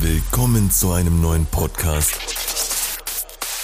Willkommen zu einem neuen Podcast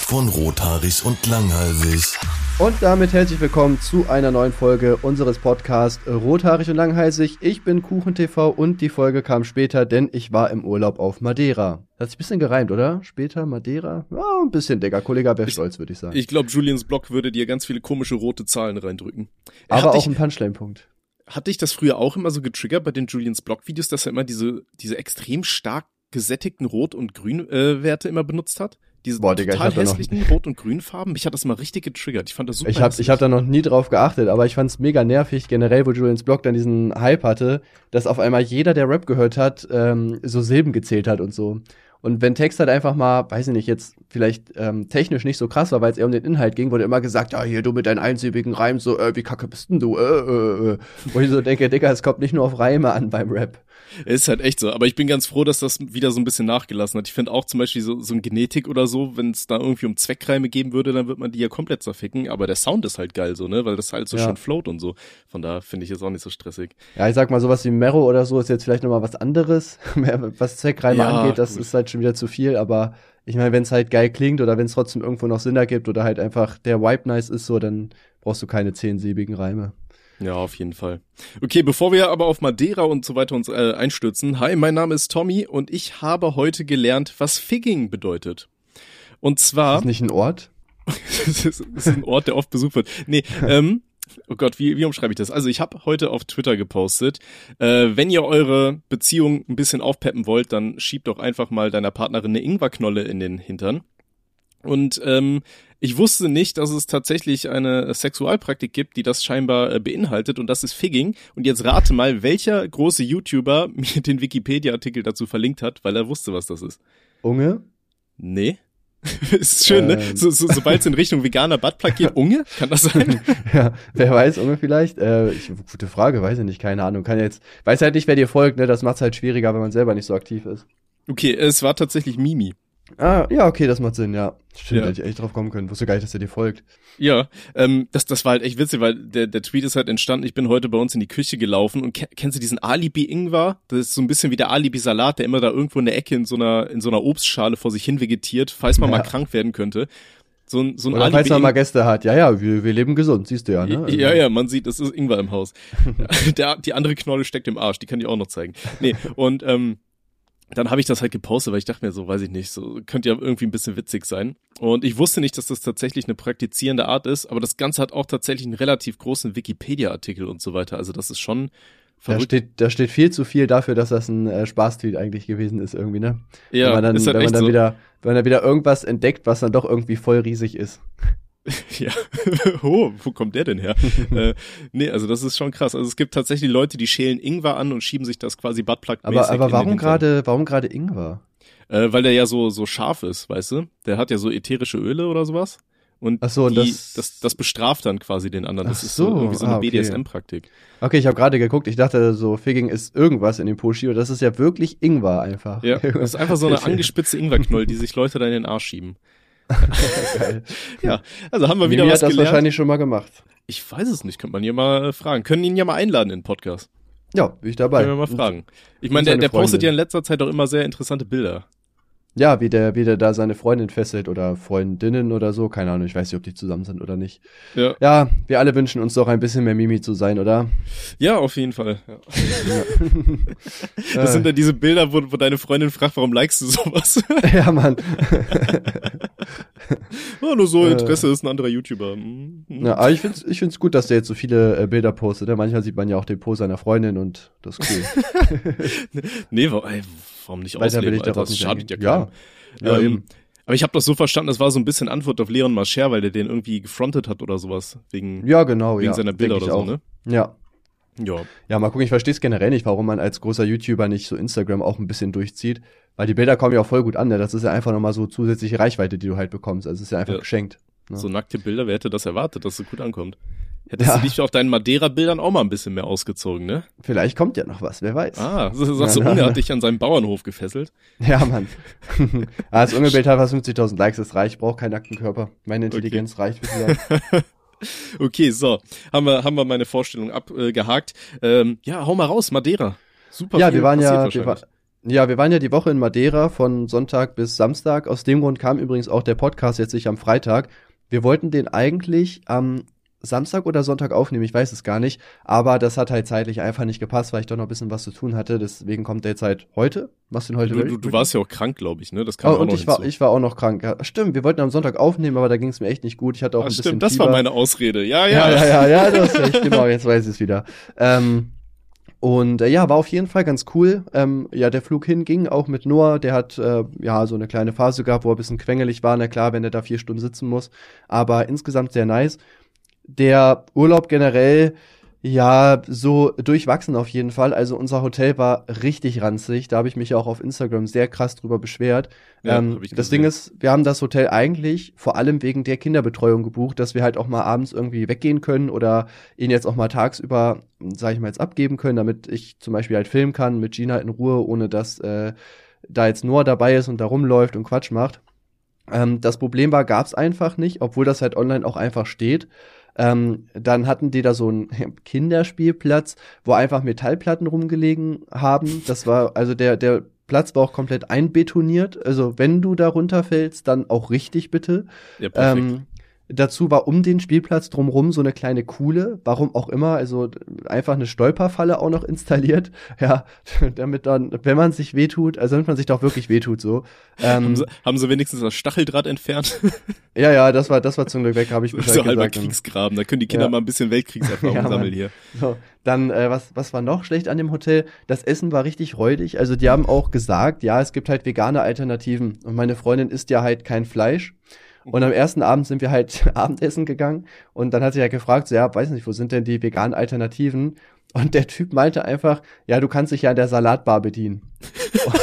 von Rothaarig und Langhalsig. Und damit herzlich willkommen zu einer neuen Folge unseres Podcasts Rothaarig und Langhalsig. Ich bin KuchenTV und die Folge kam später, denn ich war im Urlaub auf Madeira. Hat sich ein bisschen gereimt, oder? Später Madeira? Ja, ein bisschen, Digga. Kollege wäre stolz, würde ich sagen. Ich glaube, Julians Blog würde dir ganz viele komische rote Zahlen reindrücken. Aber auch ein Punchline-Punkt. Hat dich das früher auch immer so getriggert bei den Julians Blog-Videos, dass er immer diese, diese extrem stark gesättigten Rot- und Grün-Werte äh, immer benutzt hat? Diese Boah, Digga, total hässlichen Rot- und Grünfarben. Mich hat das mal richtig getriggert. Ich fand das super. Ich habe ich hab da noch nie drauf geachtet, aber ich fand's mega nervig, generell, wo Julians Blog dann diesen Hype hatte, dass auf einmal jeder, der Rap gehört hat, ähm, so Silben gezählt hat und so. Und wenn Text halt einfach mal, weiß ich nicht, jetzt vielleicht ähm, technisch nicht so krass war, weil es eher um den Inhalt ging, wurde immer gesagt, ja, hier, du mit deinen einsilbigen Reimen, so, äh, wie kacke bist denn du, äh, äh, äh. Wo ich so denke, Digga, es kommt nicht nur auf Reime an beim Rap. Ist halt echt so. Aber ich bin ganz froh, dass das wieder so ein bisschen nachgelassen hat. Ich finde auch zum Beispiel so, so ein Genetik oder so, wenn es da irgendwie um Zweckreime geben würde, dann wird man die ja komplett zerficken. Aber der Sound ist halt geil so, ne? Weil das halt so Ja. schön float und so. Von da finde ich es auch nicht so stressig. Ja, ich sag mal, sowas wie Mero oder so ist jetzt vielleicht nochmal was anderes. was Zweckreime Ja, angeht, das gut. ist halt schon wieder zu viel, aber ich meine, wenn es halt geil klingt oder wenn es trotzdem irgendwo noch Sinn ergibt oder halt einfach der Wipe nice ist, so, dann brauchst du keine zehnsilbigen Reime. Ja, auf jeden Fall. Okay, bevor wir aber auf Madeira und so weiter uns äh, einstürzen. Hi, mein Name ist Tommy und ich habe heute gelernt, was Figging bedeutet. Und zwar, Ist nicht ein Ort? das ist, das ist ein Ort, der oft besucht wird. Nee, ähm, oh Gott, wie, wie umschreibe ich das? Also ich habe heute auf Twitter gepostet, äh, wenn ihr eure Beziehung ein bisschen aufpeppen wollt, dann schiebt doch einfach mal deiner Partnerin eine Ingwerknolle in den Hintern. Und ähm, ich wusste nicht, dass es tatsächlich eine Sexualpraktik gibt, die das scheinbar äh, beinhaltet und das ist Figging. Und jetzt rate mal, welcher große YouTuber mir den Wikipedia-Artikel dazu verlinkt hat, weil er wusste, was das ist. Unge? Nee. ist schön, ne? Ähm. So, so, Sobald es in Richtung veganer Buttplug geht, Unge? Kann das sein? ja, wer weiß, Unge vielleicht? Äh, ich, gute Frage, weiß ich nicht, keine Ahnung. Kann jetzt, weiß halt nicht, wer dir folgt, ne? Das macht's halt schwieriger, wenn man selber nicht so aktiv ist. Okay, es war tatsächlich Mimi. Ah, ja, okay, das macht Sinn, ja. Stimmt, Ja. hätte ich echt drauf kommen können. Wusste gar nicht, dass er dir folgt. Ja, ähm, das, das war halt echt witzig, weil der, der Tweet ist halt entstanden, ich bin heute bei uns in die Küche gelaufen und ke kennst du diesen Alibi-Ingwer? Das ist so ein bisschen wie der Alibi-Salat, der immer da irgendwo in der Ecke in so einer, in so einer Obstschale vor sich hin vegetiert, falls man Ja. mal krank werden könnte. So ein, so ein Oder falls man mal. Gäste hat. Ja, ja, wir, wir leben gesund, siehst du ja, ne? Ja, ja, man sieht, es ist Ingwer im Haus. der, die andere Knolle steckt im Arsch, die kann ich auch noch zeigen. Nee, und ähm, dann habe ich das halt gepostet, weil ich dachte mir so, weiß ich nicht, so könnte ja irgendwie ein bisschen witzig sein. Und ich wusste nicht, dass das tatsächlich eine praktizierende Art ist, aber das Ganze hat auch tatsächlich einen relativ großen Wikipedia-Artikel und so weiter. Also das ist schon Da verrückt. steht, da steht viel zu viel dafür, dass das ein äh, Spaßtweet eigentlich gewesen ist irgendwie, ne? ja, wenn man dann, ist halt wenn man dann so. wieder, wenn man dann wieder irgendwas entdeckt, was dann doch irgendwie voll riesig ist. Ja, oh, wo kommt der denn her? äh, nee, also das ist schon krass. Also es gibt tatsächlich Leute, die schälen Ingwer an und schieben sich das quasi buttplug Aber, aber warum gerade, warum gerade Ingwer? Äh, weil der ja so, so scharf ist, weißt du? Der hat ja so ätherische Öle oder sowas. Und Ach so, und die, das- das, das bestraft dann quasi den anderen. Das Ach ist so, so, irgendwie so eine ah, okay. BDSM-Praktik. Okay, ich habe gerade geguckt, ich dachte so, Figging ist irgendwas in dem Pushi und das ist ja wirklich Ingwer einfach. Ja, das ist einfach so eine angespitzte Ingwerknoll, die sich Leute dann in den Arsch schieben. Geil. Ja, also haben wir wieder Mimi was hat das gelernt. wahrscheinlich schon mal gemacht. Ich weiß es nicht, könnte man hier mal fragen. Können ihn ja mal einladen in den Podcast. Ja, bin ich dabei. Können wir mal fragen. Ich meine, der, der postet ja in letzter Zeit auch immer sehr interessante Bilder. Ja, wie der, wie der da seine Freundin fesselt oder Freundinnen oder so. Keine Ahnung, ich weiß nicht, ob die zusammen sind oder nicht. Ja, Ja, wir alle wünschen uns doch ein bisschen mehr Mimi zu sein, oder? ja auf jeden Fall. Ja. Ja, Das sind dann diese Bilder, wo, wo deine Freundin fragt, warum likest du sowas? ja Mann. oh, nur so Äh. Interesse ist ein anderer YouTuber. Ja, aber ich find's, ich find's gut, dass der jetzt so viele äh, Bilder postet. Ne? Manchmal sieht man ja auch den Post seiner Freundin und das ist cool. Nee, wa ey, warum nicht Weiter will ausleben, ich Alter? darauf Das nicht schadet ja eingehen. Ja. Ja, ähm. Aber ich habe das so verstanden, das war so ein bisschen Antwort auf Leon Mascher, weil der den irgendwie gefrontet hat oder sowas. Wegen, Ja, genau, wegen ja. seiner Bilder oder so, auch. ne? Ja. Ja. Ja, mal gucken, ich verstehe es generell nicht, warum man als großer YouTuber nicht so Instagram auch ein bisschen durchzieht. Weil die Bilder kommen ja auch voll gut an, ne? Das ist ja einfach nochmal so zusätzliche Reichweite, die du halt bekommst. Also es ist ja einfach Ja. geschenkt. Ja. So nackte Bilder, wer hätte das erwartet, dass es so gut ankommt? Hättest Ja. du dich auf deinen Madeira-Bildern auch mal ein bisschen mehr ausgezogen, ne? Vielleicht kommt ja noch was, wer weiß. Ah, so- sagst du, Unge hat dich an seinem Bauernhof gefesselt. Ja, Mann. ah, das Ungebild hat fast 50.000 Likes, das reicht, braucht keinen nackten Körper. Meine Intelligenz reicht, würde ich sagen. Okay, so. Haben wir, haben wir meine Vorstellung abgehakt. Ähm, ja, hau mal raus, Madeira. Super ja, wir waren ja, wir war. Ja, wir waren ja die Woche in Madeira von Sonntag bis Samstag. Aus dem Grund kam übrigens auch der Podcast jetzt nicht am Freitag. Wir wollten den eigentlich am Samstag oder Sonntag aufnehmen, ich weiß es gar nicht. Aber das hat halt zeitlich einfach nicht gepasst, weil ich doch noch ein bisschen was zu tun hatte. Deswegen kommt der jetzt halt heute. Was denn heute? Du, du, du warst ja auch krank, glaube ich, ne? Das kam oh, auch und noch ich war, ich war auch noch krank. Ja, stimmt, wir wollten am Sonntag aufnehmen, aber da ging es mir echt nicht gut. Ich hatte auch Ach, ein bisschen stimmt, das Fieber. war meine Ausrede. Ja, Ja, ja. ja, ja, ja, du hast recht, genau, jetzt weiß ich es wieder. Ähm, und äh, ja, war auf jeden Fall ganz cool. Ähm, ja, der Flug hin ging auch mit Noah. Der hat äh, ja so eine kleine Phase gehabt, wo er ein bisschen quengelig war. Na klar, wenn er da vier Stunden sitzen muss. Aber insgesamt sehr nice. Der Urlaub generell, ja, so durchwachsen auf jeden Fall. Also unser Hotel war richtig ranzig. Da habe ich mich auch auf Instagram sehr krass drüber beschwert. Ja, ähm, das. Ding ist, wir haben das Hotel eigentlich vor allem wegen der Kinderbetreuung gebucht, dass wir halt auch mal abends irgendwie weggehen können oder ihn jetzt auch mal tagsüber, sage ich mal, jetzt abgeben können, damit ich zum Beispiel halt filmen kann mit Gina in Ruhe, ohne dass äh, da jetzt Noah dabei ist und da rumläuft und Quatsch macht. Ähm, das Problem war, gab's einfach nicht, obwohl das halt online auch einfach steht. Ähm, dann hatten die da so einen Kinderspielplatz, wo einfach Metallplatten rumgelegen haben. Das war, also der, der Platz war auch komplett einbetoniert. Also wenn du da runterfällst, dann auch richtig bitte. Ja, perfekt. Ähm, dazu war um den Spielplatz drumrum so eine kleine Kuhle, warum auch immer, also einfach eine Stolperfalle auch noch installiert, ja, damit dann, wenn man sich wehtut, also damit man sich doch wirklich wehtut, so. Ähm, haben, sie, haben sie wenigstens das Stacheldraht entfernt? ja, ja, das war, das war zum Glück weg, habe ich Bescheid so halber. Kriegsgraben. Da können die Kinder Ja. mal ein bisschen Weltkriegserfahrung Ja, sammeln hier. So, dann, äh, was, was war noch schlecht an dem Hotel? Das Essen war richtig räudig. Also die haben auch gesagt, ja, es gibt halt vegane Alternativen. Und meine Freundin isst ja halt kein Fleisch. Und am ersten Abend sind wir halt Abendessen gegangen. Und dann hat sie ja gefragt, so, ja, weiß nicht, wo sind denn die veganen Alternativen? Und der Typ meinte einfach, ja, du kannst dich ja an der Salatbar bedienen.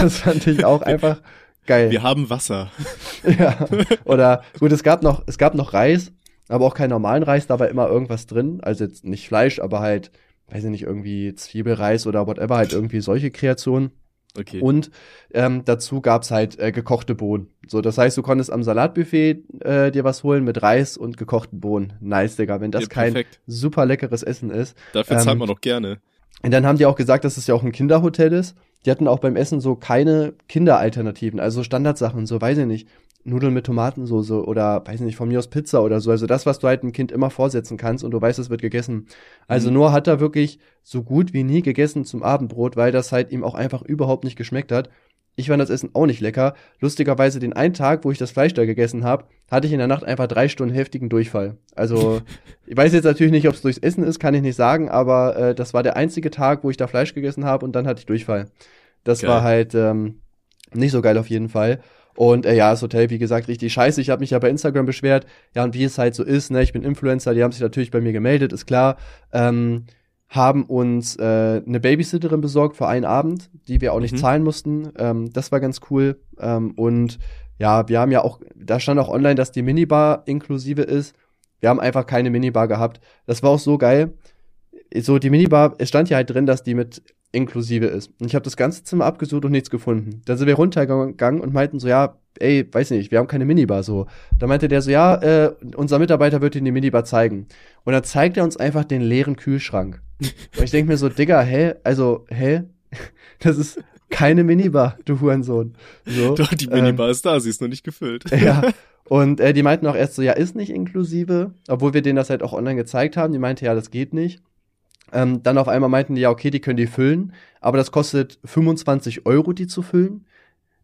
Das fand ich auch einfach geil. Wir haben Wasser. Ja. Oder gut, es gab noch, es gab noch Reis, aber auch keinen normalen Reis, da war immer irgendwas drin. Also jetzt nicht Fleisch, aber halt, weiß ich nicht, irgendwie Zwiebelreis oder whatever, halt irgendwie solche Kreationen. Okay. Und ähm, dazu gab's halt äh, gekochte Bohnen. So, das heißt, du konntest am Salatbuffet äh, dir was holen mit Reis und gekochten Bohnen. Nice, Digga, wenn das Ja, kein super leckeres Essen ist. Dafür ähm, zahlt man doch gerne. Und dann haben die auch gesagt, dass es ja auch ein Kinderhotel ist. Die hatten auch beim Essen so keine Kinderalternativen, also Standardsachen, so weiß ich nicht, Nudeln mit Tomatensoße oder weiß ich nicht, von mir aus Pizza oder so. Also das, was du halt einem Kind immer vorsetzen kannst und du weißt, es wird gegessen. Also Mhm. Noah hat da wirklich so gut wie nie gegessen zum Abendbrot, weil das halt ihm auch einfach überhaupt nicht geschmeckt hat. Ich fand das Essen auch nicht lecker. Lustigerweise den einen Tag, wo ich das Fleisch da gegessen habe, hatte ich in der Nacht einfach drei Stunden heftigen Durchfall. Also ich weiß jetzt natürlich nicht, ob es durchs Essen ist, kann ich nicht sagen, aber äh, das war der einzige Tag, wo ich da Fleisch gegessen habe und dann hatte ich Durchfall. Das Geil. war halt ähm, nicht so geil auf jeden Fall. Und äh, ja, das Hotel, wie gesagt, richtig scheiße. Ich habe mich ja bei Instagram beschwert. Ja, und wie es halt so ist, ne, ich bin Influencer, die haben sich natürlich bei mir gemeldet, ist klar. Ähm, haben uns äh, eine Babysitterin besorgt für einen Abend, die wir auch nicht Mhm. zahlen mussten. Ähm, das war ganz cool. Ähm, und ja, wir haben ja auch, da stand auch online, dass die Minibar inklusive ist. Wir haben einfach keine Minibar gehabt. Das war auch so geil. So, die Minibar, es stand ja halt drin, dass die mit inklusive ist. Und ich habe das ganze Zimmer abgesucht und nichts gefunden. Dann sind wir runtergegangen und meinten so, ja, ey, weiß nicht, wir haben keine Minibar so. Da meinte der so, ja, äh, unser Mitarbeiter wird Ihnen die Minibar zeigen. Und dann zeigt er uns einfach den leeren Kühlschrank. Und ich denke mir so, Digga, hä? Also, hä? Das ist keine Minibar, du Hurensohn. So, Doch, die ähm, Minibar ist da, sie ist noch nicht gefüllt. ja. Und äh, die meinten auch erst so, ja, ist nicht inklusive, obwohl wir denen das halt auch online gezeigt haben. Die meinte, ja, das geht nicht. Ähm, dann auf einmal meinten die, ja, okay, die können die füllen, aber das kostet 25 Euro, die zu füllen.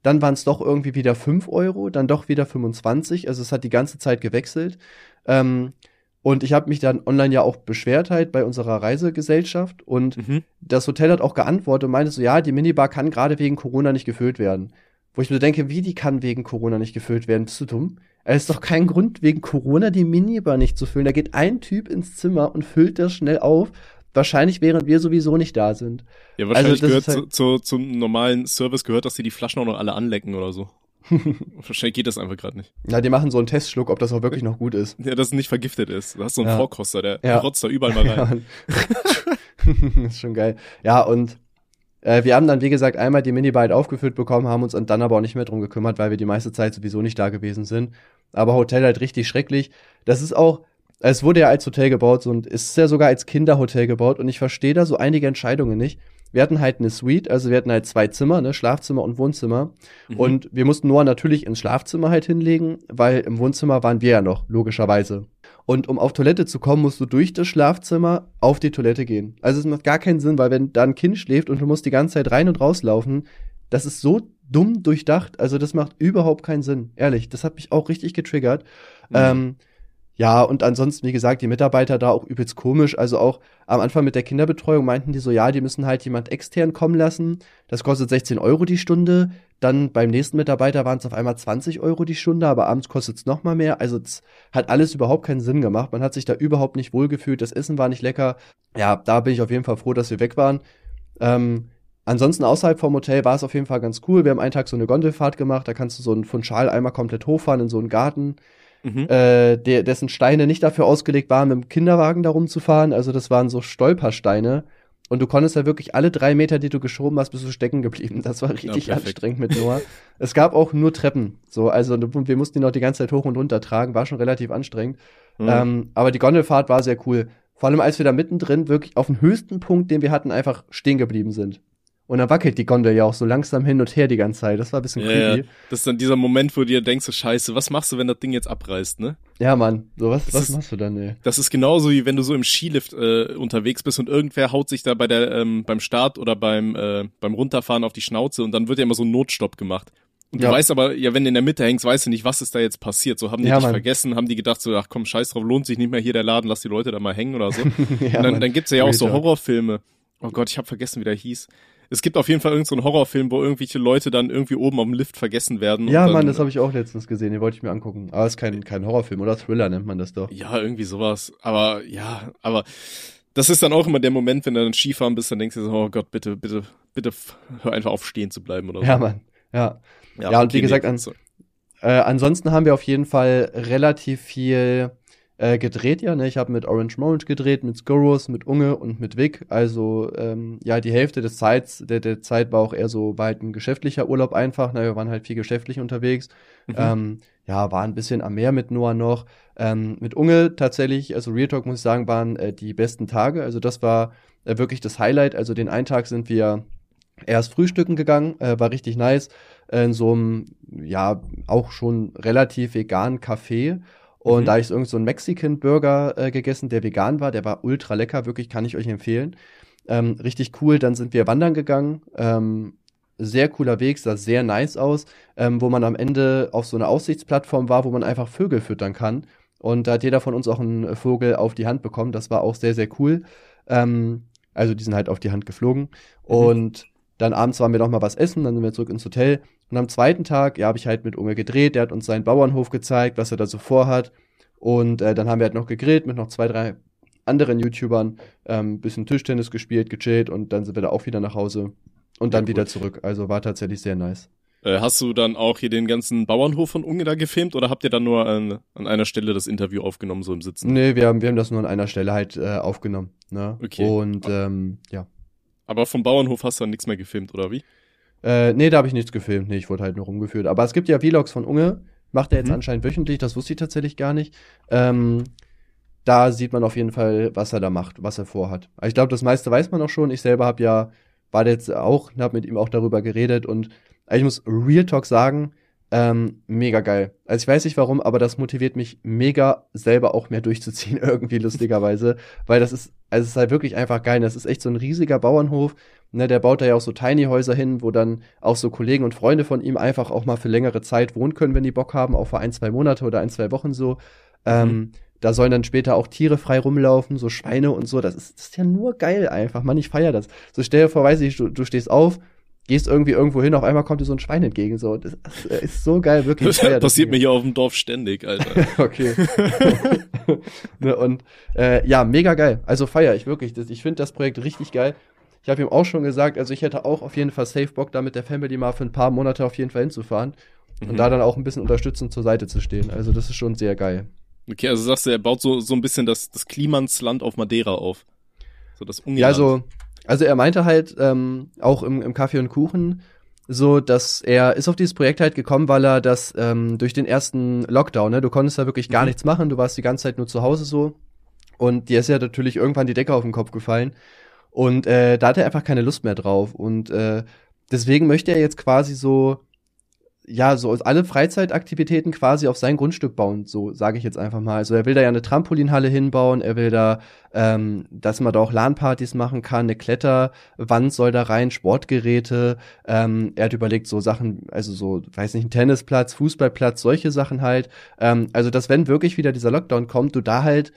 Dann waren es doch irgendwie wieder 5 Euro, dann doch wieder 25. Also es hat die ganze Zeit gewechselt. Ähm, und ich habe mich dann online ja auch beschwert halt bei unserer Reisegesellschaft und Mhm. das Hotel hat auch geantwortet und meinte so, ja, die Minibar kann gerade wegen Corona nicht gefüllt werden. Wo ich mir denke, wie die kann wegen Corona nicht gefüllt werden? Bist du dumm? Es ist doch kein Grund, wegen Corona die Minibar nicht zu füllen. Da geht ein Typ ins Zimmer und füllt das schnell auf. Wahrscheinlich, während wir sowieso nicht da sind. Ja, wahrscheinlich Also gehört halt- zu, zu, zum normalen Service gehört, dass sie die Flaschen auch noch alle anlecken oder so. wahrscheinlich geht das einfach gerade nicht. Na, die machen so einen Testschluck, ob das auch wirklich noch gut ist. Ja, dass es nicht vergiftet ist. Du hast so einen Ja. Vorkoster, der Ja. rotzt da überall mal rein. Ja, ist schon geil. Ja, und äh, wir haben dann, wie gesagt, einmal die halt aufgefüllt bekommen, haben uns dann aber auch nicht mehr drum gekümmert, weil wir die meiste Zeit sowieso nicht da gewesen sind. Aber Hotel halt richtig schrecklich. Das ist auch, es wurde ja als Hotel gebaut und es ist ja sogar als Kinderhotel gebaut und ich verstehe da so einige Entscheidungen nicht. Wir hatten halt eine Suite, also wir hatten halt zwei Zimmer, ne, Schlafzimmer und Wohnzimmer. Mhm. Und wir mussten Noah natürlich ins Schlafzimmer halt hinlegen, weil im Wohnzimmer waren wir ja noch, logischerweise. Und um auf Toilette zu kommen, musst du durch das Schlafzimmer auf die Toilette gehen. Also es macht gar keinen Sinn, weil wenn da ein Kind schläft und du musst die ganze Zeit rein und rauslaufen, das ist so dumm durchdacht. Also das macht überhaupt keinen Sinn. Ehrlich, das hat mich auch richtig getriggert. Mhm. Ähm, ja, und ansonsten, wie gesagt, die Mitarbeiter da auch übelst komisch. Also auch am Anfang mit der Kinderbetreuung meinten die so, ja, die müssen halt jemand extern kommen lassen. Das kostet 16 Euro die Stunde. Dann beim nächsten Mitarbeiter waren es auf einmal 20 Euro die Stunde, aber abends kostet es noch mal mehr. Also es hat alles überhaupt keinen Sinn gemacht. Man hat sich da überhaupt nicht wohlgefühlt. Das Essen war nicht lecker. Ja, da bin ich auf jeden Fall froh, dass wir weg waren. Ähm, Ansonsten außerhalb vom Hotel war es auf jeden Fall ganz cool. Wir haben einen Tag so eine Gondelfahrt gemacht, da kannst du so einen Funchal einmal komplett hochfahren in so einen Garten mhm. äh, der, dessen Steine nicht dafür ausgelegt waren, mit dem Kinderwagen darum zu fahren. Also das waren so Stolpersteine. Und du konntest ja wirklich alle drei Meter, die du geschoben hast, bist du stecken geblieben. Das war richtig ja, anstrengend mit Noah. es gab auch nur Treppen. So, also wir mussten ihn noch die ganze Zeit hoch und runter tragen. War schon relativ anstrengend. Mhm. Ähm, aber die Gondelfahrt war sehr cool. Vor allem, als wir da mittendrin wirklich auf dem höchsten Punkt, den wir hatten, einfach stehen geblieben sind. Und dann wackelt die Gondel ja auch so langsam hin und her die ganze Zeit. Das war ein bisschen ja, creepy. Ja. Das ist dann dieser Moment, wo du dir denkst, so scheiße, was machst du, wenn das Ding jetzt abreißt, ne? Ja, Mann. So, was, was ist, machst du dann, ey? Das ist genauso, wie wenn du so im Skilift äh, unterwegs bist und irgendwer haut sich da bei der, ähm, beim Start oder beim, äh, beim Runterfahren auf die Schnauze und dann wird ja immer so ein Notstopp gemacht. Und du ja. weißt aber, ja, wenn du in der Mitte hängst, weißt du nicht, was ist da jetzt passiert. So haben die ja, dich Mann. vergessen, haben die gedacht, so, ach komm, scheiß drauf, lohnt sich nicht mehr hier der Laden, lass die Leute da mal hängen oder so. ja, und dann, dann gibt's ja auch so Horrorfilme. Oh Gott, ich habe vergessen, wie der hieß es gibt auf jeden Fall irgendeinen so Horrorfilm, wo irgendwelche Leute dann irgendwie oben am Lift vergessen werden. Ja, Mann, das habe ich auch letztens gesehen, den wollte ich mir angucken. Aber es ist kein, kein Horrorfilm, oder Thriller nennt man das doch. Ja, irgendwie sowas. Aber ja, aber das ist dann auch immer der Moment, wenn du dann Skifahren bist, dann denkst du so, oh Gott, bitte, bitte, bitte hör einfach auf stehen zu bleiben oder so. Ja, Mann, ja. Ja, ja und wie gesagt, an, äh, ansonsten haben wir auf jeden Fall relativ viel äh, gedreht ja. Ne? Ich habe mit Orange Morange gedreht, mit Skurrus, mit Unge und mit Vic. Also ähm, ja, die Hälfte des Zeits, der, der Zeit war auch eher so weit ein geschäftlicher Urlaub einfach. Ne? Wir waren halt viel geschäftlich unterwegs. Mhm. Ähm, ja, war ein bisschen am Meer mit Noah noch. Ähm, mit Unge tatsächlich, also Real Talk muss ich sagen, waren äh, die besten Tage. Also das war äh, wirklich das Highlight. Also den einen Tag sind wir erst frühstücken gegangen, äh, war richtig nice. Äh, in so einem, ja, auch schon relativ veganen Café. Und mhm. da habe ich so einen Mexican-Burger äh, gegessen, der vegan war. Der war ultra lecker, wirklich, kann ich euch empfehlen. Ähm, richtig cool. Dann sind wir wandern gegangen. Ähm, sehr cooler Weg, sah sehr nice aus, ähm, wo man am Ende auf so einer Aussichtsplattform war, wo man einfach Vögel füttern kann. Und da hat jeder von uns auch einen Vogel auf die Hand bekommen. Das war auch sehr, sehr cool. Ähm, also die sind halt auf die Hand geflogen. Mhm. Und dann abends waren wir noch mal was essen, dann sind wir zurück ins Hotel. Und am zweiten Tag, ja, habe ich halt mit Unge gedreht. Der hat uns seinen Bauernhof gezeigt, was er da so vorhat. Und äh, dann haben wir halt noch gegrillt mit noch zwei, drei anderen YouTubern, ähm, bisschen Tischtennis gespielt, gechillt und dann sind wir da auch wieder nach Hause und dann ja, wieder zurück. Also war tatsächlich sehr nice. Äh, hast du dann auch hier den ganzen Bauernhof von Unge da gefilmt oder habt ihr dann nur an, an einer Stelle das Interview aufgenommen, so im Sitzen? Nee, wir haben, wir haben das nur an einer Stelle halt äh, aufgenommen. Ne? Okay. Und ähm, ja. Aber vom Bauernhof hast du dann nichts mehr gefilmt, oder wie? Äh, nee, da habe ich nichts gefilmt. Nee, ich wurde halt nur rumgeführt. Aber es gibt ja Vlogs von Unge. Macht er jetzt mhm. anscheinend wöchentlich, das wusste ich tatsächlich gar nicht. Ähm, da sieht man auf jeden Fall, was er da macht, was er vorhat. Ich glaube, das meiste weiß man auch schon. Ich selber habe ja, war jetzt auch, habe mit ihm auch darüber geredet und ich muss Real Talk sagen, ähm, mega geil. Also ich weiß nicht warum, aber das motiviert mich mega selber auch mehr durchzuziehen, irgendwie lustigerweise. Weil das ist, also es ist halt wirklich einfach geil. Das ist echt so ein riesiger Bauernhof. Ne, der baut da ja auch so Tiny Häuser hin, wo dann auch so Kollegen und Freunde von ihm einfach auch mal für längere Zeit wohnen können, wenn die Bock haben, auch für ein, zwei Monate oder ein, zwei Wochen so. Ähm, mhm. Da sollen dann später auch Tiere frei rumlaufen, so Schweine und so. Das ist, das ist ja nur geil einfach, Mann, ich feier das. So stell dir vor, weiß ich, du, du stehst auf, gehst irgendwie irgendwo hin, auf einmal kommt dir so ein Schwein entgegen. So, das ist so geil, wirklich. Das passiert mir hier auf dem Dorf ständig, Alter. okay. ne, und äh, ja, mega geil. Also feier ich wirklich. Das, ich finde das Projekt richtig geil. Ich habe ihm auch schon gesagt, also ich hätte auch auf jeden Fall safe Bock, da mit der Family mal für ein paar Monate auf jeden Fall hinzufahren mhm. und da dann auch ein bisschen unterstützend zur Seite zu stehen. Also das ist schon sehr geil. Okay, also sagst du, er baut so, so ein bisschen das, das Klimansland auf Madeira auf. So das Ungarn. Ja, also also er meinte halt ähm, auch im, im Kaffee und Kuchen so, dass er ist auf dieses Projekt halt gekommen, weil er das ähm, durch den ersten Lockdown, ne, du konntest da wirklich gar mhm. nichts machen, du warst die ganze Zeit nur zu Hause so und dir ist ja natürlich irgendwann die Decke auf den Kopf gefallen Und äh, da hat er einfach keine Lust mehr drauf. Und äh, deswegen möchte er jetzt quasi so, ja, so alle Freizeitaktivitäten quasi auf sein Grundstück bauen, so sage ich jetzt einfach mal. Also er will da ja eine Trampolinhalle hinbauen, er will da, ähm, dass man da auch LAN-Partys machen kann, eine Kletterwand soll da rein, Sportgeräte. Ähm, er hat überlegt, so Sachen, also so, weiß nicht, ein Tennisplatz, Fußballplatz, solche Sachen halt. Ähm, also dass wenn wirklich wieder dieser Lockdown kommt, du da halt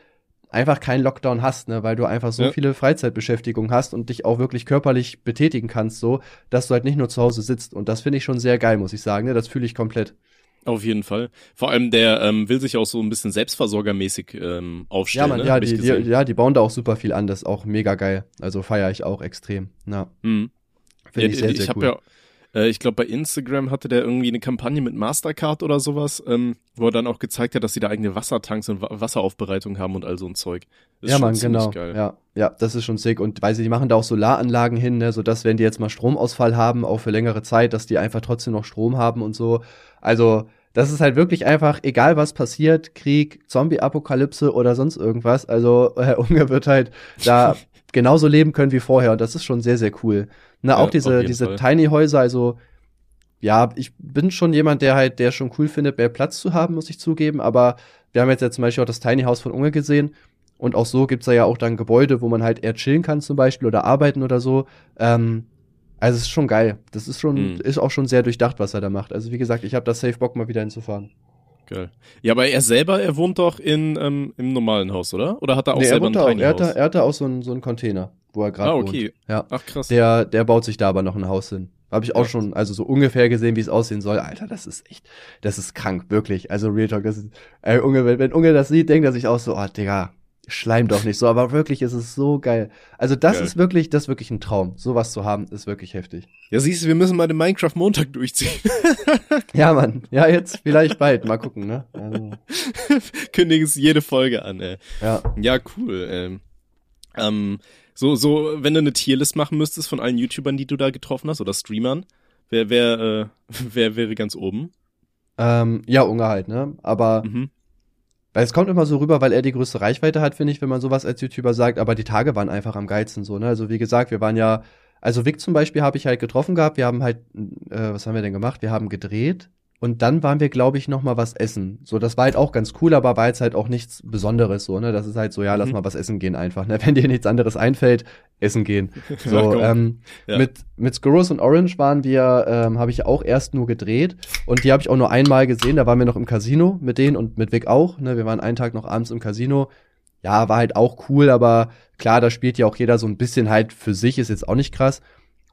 einfach keinen Lockdown hast, ne, weil du einfach so Ja. viele Freizeitbeschäftigung hast und dich auch wirklich körperlich betätigen kannst, so, dass du halt nicht nur zu Hause sitzt. Und das finde ich schon sehr geil, muss ich sagen. Ne? Das fühle ich komplett. Auf jeden Fall. Vor allem der ähm, will sich auch so ein bisschen selbstversorgermäßig ähm, Ja, aufstellen. man, ne? ja, die, die, ja, die bauen da auch super viel an. Das ist auch mega geil. Also feiere ich auch extrem. Ja, Mhm. finde ja, ich sehr, ich sehr hab cool. ja, äh, ich glaube bei Instagram hatte der irgendwie eine Kampagne mit Mastercard oder sowas, ähm, wo er dann auch gezeigt hat, dass sie da eigene Wassertanks und Wa Wasseraufbereitung haben und all so ein Zeug. Ist ja, schon Mann, ziemlich genau. Geil. Ja, ja, das ist schon sick. Und weiß ich, die machen da auch Solaranlagen hin, ne, sodass, wenn die jetzt mal Stromausfall haben, auch für längere Zeit, dass die einfach trotzdem noch Strom haben und so. Also, das ist halt wirklich einfach, egal was passiert, Krieg, Zombie-Apokalypse oder sonst irgendwas. Also, Herr Unge wird halt da genauso leben können wie vorher. Und das ist schon sehr, sehr cool. Na, Ja, auch auf diese, diese Fall. Tiny Häuser, also, ja, ich bin schon jemand, der halt, der schon cool findet, mehr Platz zu haben, muss ich zugeben. Aber wir haben jetzt ja zum Beispiel auch das Tiny House von Unge gesehen. Und auch so gibt's da ja auch dann Gebäude, wo man halt eher chillen kann zum Beispiel oder arbeiten oder so. Ähm, also es ist schon geil. Das ist schon, Mhm. ist auch schon sehr durchdacht, was er da macht. Also wie gesagt, ich habe da safe Bock mal wieder hinzufahren. Geil. Ja, aber er selber, er wohnt doch in ähm, im normalen Haus, oder? Oder hat er auch Nee, er, selber wohnt ein auch, Tiny er, hat da, House? er hat da auch so einen so einen Container, wo er gerade Ah, wohnt. okay. Ja. Ach krass. Der, der baut sich da aber noch ein Haus hin. Habe ich auch schon, also so ungefähr gesehen, wie es aussehen soll. Alter, das ist echt, das ist krank, wirklich. Also Real Talk, das ist, ey, Unge, wenn, wenn Unge das sieht, denkt er sich auch so, oh, Digga, schleim doch nicht so. Aber wirklich ist es so geil. Also das Geil. ist wirklich, das ist wirklich ein Traum. Sowas zu haben, ist wirklich heftig. ja, siehst du, wir müssen mal den Minecraft Montag durchziehen. Ja, Mann. Ja, jetzt vielleicht bald. Mal gucken, ne? Also, Kündigen es jede Folge an, ey. ja. Ja, cool. Ähm, ähm, so, so, wenn du eine Tierlist machen müsstest von allen YouTubern, die du da getroffen hast oder Streamern, wer, wer, äh, wer wäre ganz oben? Ähm, ja, Unge halt, ne? Aber Mhm. Weil es kommt immer so rüber, weil er die größte Reichweite hat, finde ich, wenn man sowas als YouTuber sagt, aber die Tage waren einfach am geilsten so, ne? Also wie gesagt, wir waren ja, also Vic zum Beispiel habe ich halt getroffen gehabt, wir haben halt, äh, was haben wir denn gemacht? Wir haben gedreht und dann waren wir, glaube ich, noch mal was essen. So, das war halt auch ganz cool, aber war jetzt halt auch nichts Besonderes so, ne? Das ist halt so, ja, lass Mhm. mal was essen gehen einfach, ne? Wenn dir nichts anderes einfällt, essen gehen. So, Ja, ähm, Ja. mit, mit Skurrus und Orange waren wir, ähm, habe ich auch erst nur gedreht und die habe ich auch nur einmal gesehen, da waren wir noch im Casino mit denen und mit Vic auch, ne, wir waren einen Tag noch abends im Casino. Ja, war halt auch cool, aber klar, da spielt ja auch jeder so ein bisschen halt für sich, ist jetzt auch nicht krass.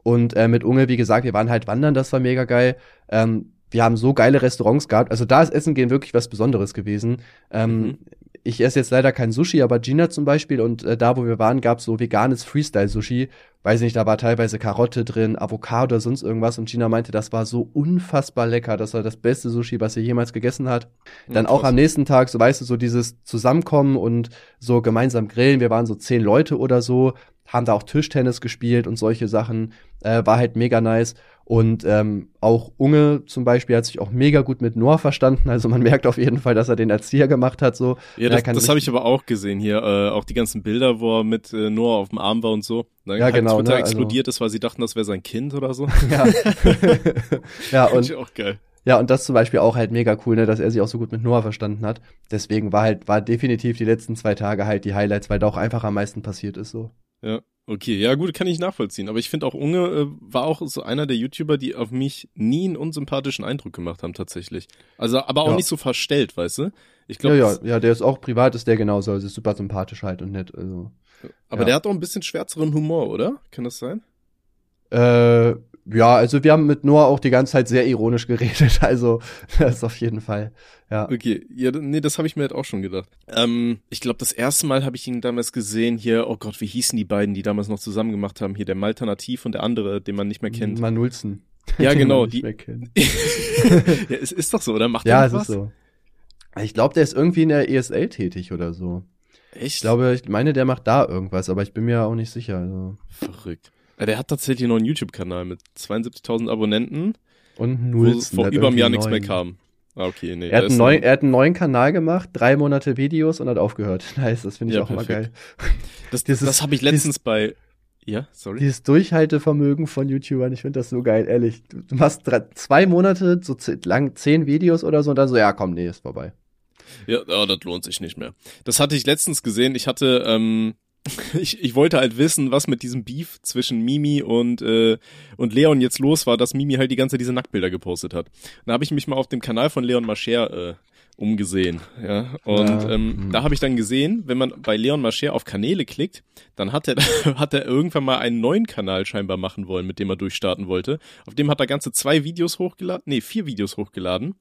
Und äh, mit Unge, wie gesagt, wir waren halt wandern, das war mega geil. Ähm, wir haben so geile Restaurants gehabt. Also da ist Essen gehen wirklich was Besonderes gewesen. Ähm, Mhm. Ich esse jetzt leider kein Sushi, aber Gina zum Beispiel und äh, da, wo wir waren, gab's so veganes Freestyle-Sushi. Weiß nicht, da war teilweise Karotte drin, Avocado oder sonst irgendwas und Gina meinte, das war so unfassbar lecker. Das war das beste Sushi, was sie jemals gegessen hat. Dann auch am nächsten Tag, so weißt du, so dieses Zusammenkommen und so gemeinsam grillen. Wir waren so zehn Leute oder so, haben da auch Tischtennis gespielt und solche Sachen. Äh, war halt mega nice. Und ähm, auch Unge zum Beispiel hat sich auch mega gut mit Noah verstanden. Also man merkt auf jeden Fall, dass er den Erzieher gemacht hat. So. Ja, Er das, das habe ich aber auch gesehen hier. Äh, auch die ganzen Bilder, wo er mit äh, Noah auf dem Arm war und so. Dann Ja, hat genau, Twitter ne, also- explodiert ist, weil sie dachten, das wäre sein Kind oder so. Ja, ja und ich auch geil. Ja, und das zum Beispiel auch halt mega cool, ne, dass er sich auch so gut mit Noah verstanden hat. Deswegen war halt, war definitiv die letzten zwei Tage halt die Highlights, weil da auch einfach am meisten passiert ist so. Ja, okay. Ja, gut, kann ich nachvollziehen. Aber ich finde auch Unge äh, war auch so einer der YouTuber, die auf mich nie einen unsympathischen Eindruck gemacht haben, tatsächlich. Also, aber auch Ja. nicht so verstellt, weißt du? Ich Ja, glaube, ja, ja, der ist auch privat, ist der genauso, also ist super sympathisch halt und nett, also. aber ja. der hat auch ein bisschen schwärzeren Humor, oder? Kann das sein? Äh, ja, also wir haben mit Noah auch die ganze Zeit sehr ironisch geredet, also das ist auf jeden Fall, ja. Okay, ja, nee, das habe ich mir halt auch schon gedacht. Ähm, ich glaube, das erste Mal habe ich ihn damals gesehen hier, oh Gott, wie hießen die beiden, die damals noch zusammen gemacht haben? Hier der Malternativ und der andere, den man nicht mehr kennt. Manulzen. Ja, Den genau, man nicht die- mehr kennt. ja, es ist doch so, oder? Macht Ja, es noch ist so. Ich glaube, der ist irgendwie in der ESL tätig oder so. Echt? Ich glaube, ich meine, der macht da irgendwas, aber ich bin mir auch nicht sicher. Also. Verrückt. Ja, der hat tatsächlich noch einen YouTube-Kanal mit 72.000 Abonnenten, Und wo Nulzen. vor hat über einem Jahr nichts mehr kam. Ah, okay, nee. Er hat, einen neuen, er hat einen neuen Kanal gemacht, drei Monate Videos und hat aufgehört. Nice, das finde ich Ja, auch immer perfekt. geil. das dieses- das habe ich letztens bei, Ja, sorry. Dieses Durchhaltevermögen von YouTubern, ich finde das so geil, ehrlich. Du, du machst drei, zwei Monate, so lang zehn Videos oder so und dann so, ja komm, nee, ist vorbei. Ja, oh, das lohnt sich nicht mehr. Das hatte ich letztens gesehen. Ich hatte, ähm, ich, ich wollte halt wissen, was mit diesem Beef zwischen Mimi und, äh, und Leon jetzt los war, dass Mimi halt die ganze Zeit diese Nacktbilder gepostet hat. Da habe ich mich mal auf dem Kanal von Leon Mascher äh, umgesehen. Ja, und ja, ähm, hm. da habe ich dann gesehen, wenn man bei Leon Mascher auf Kanäle klickt, dann hat er hat er irgendwann mal einen neuen Kanal scheinbar machen wollen, mit dem er durchstarten wollte. Auf dem hat er ganze zwei Videos hochgeladen, nee, vier Videos hochgeladen.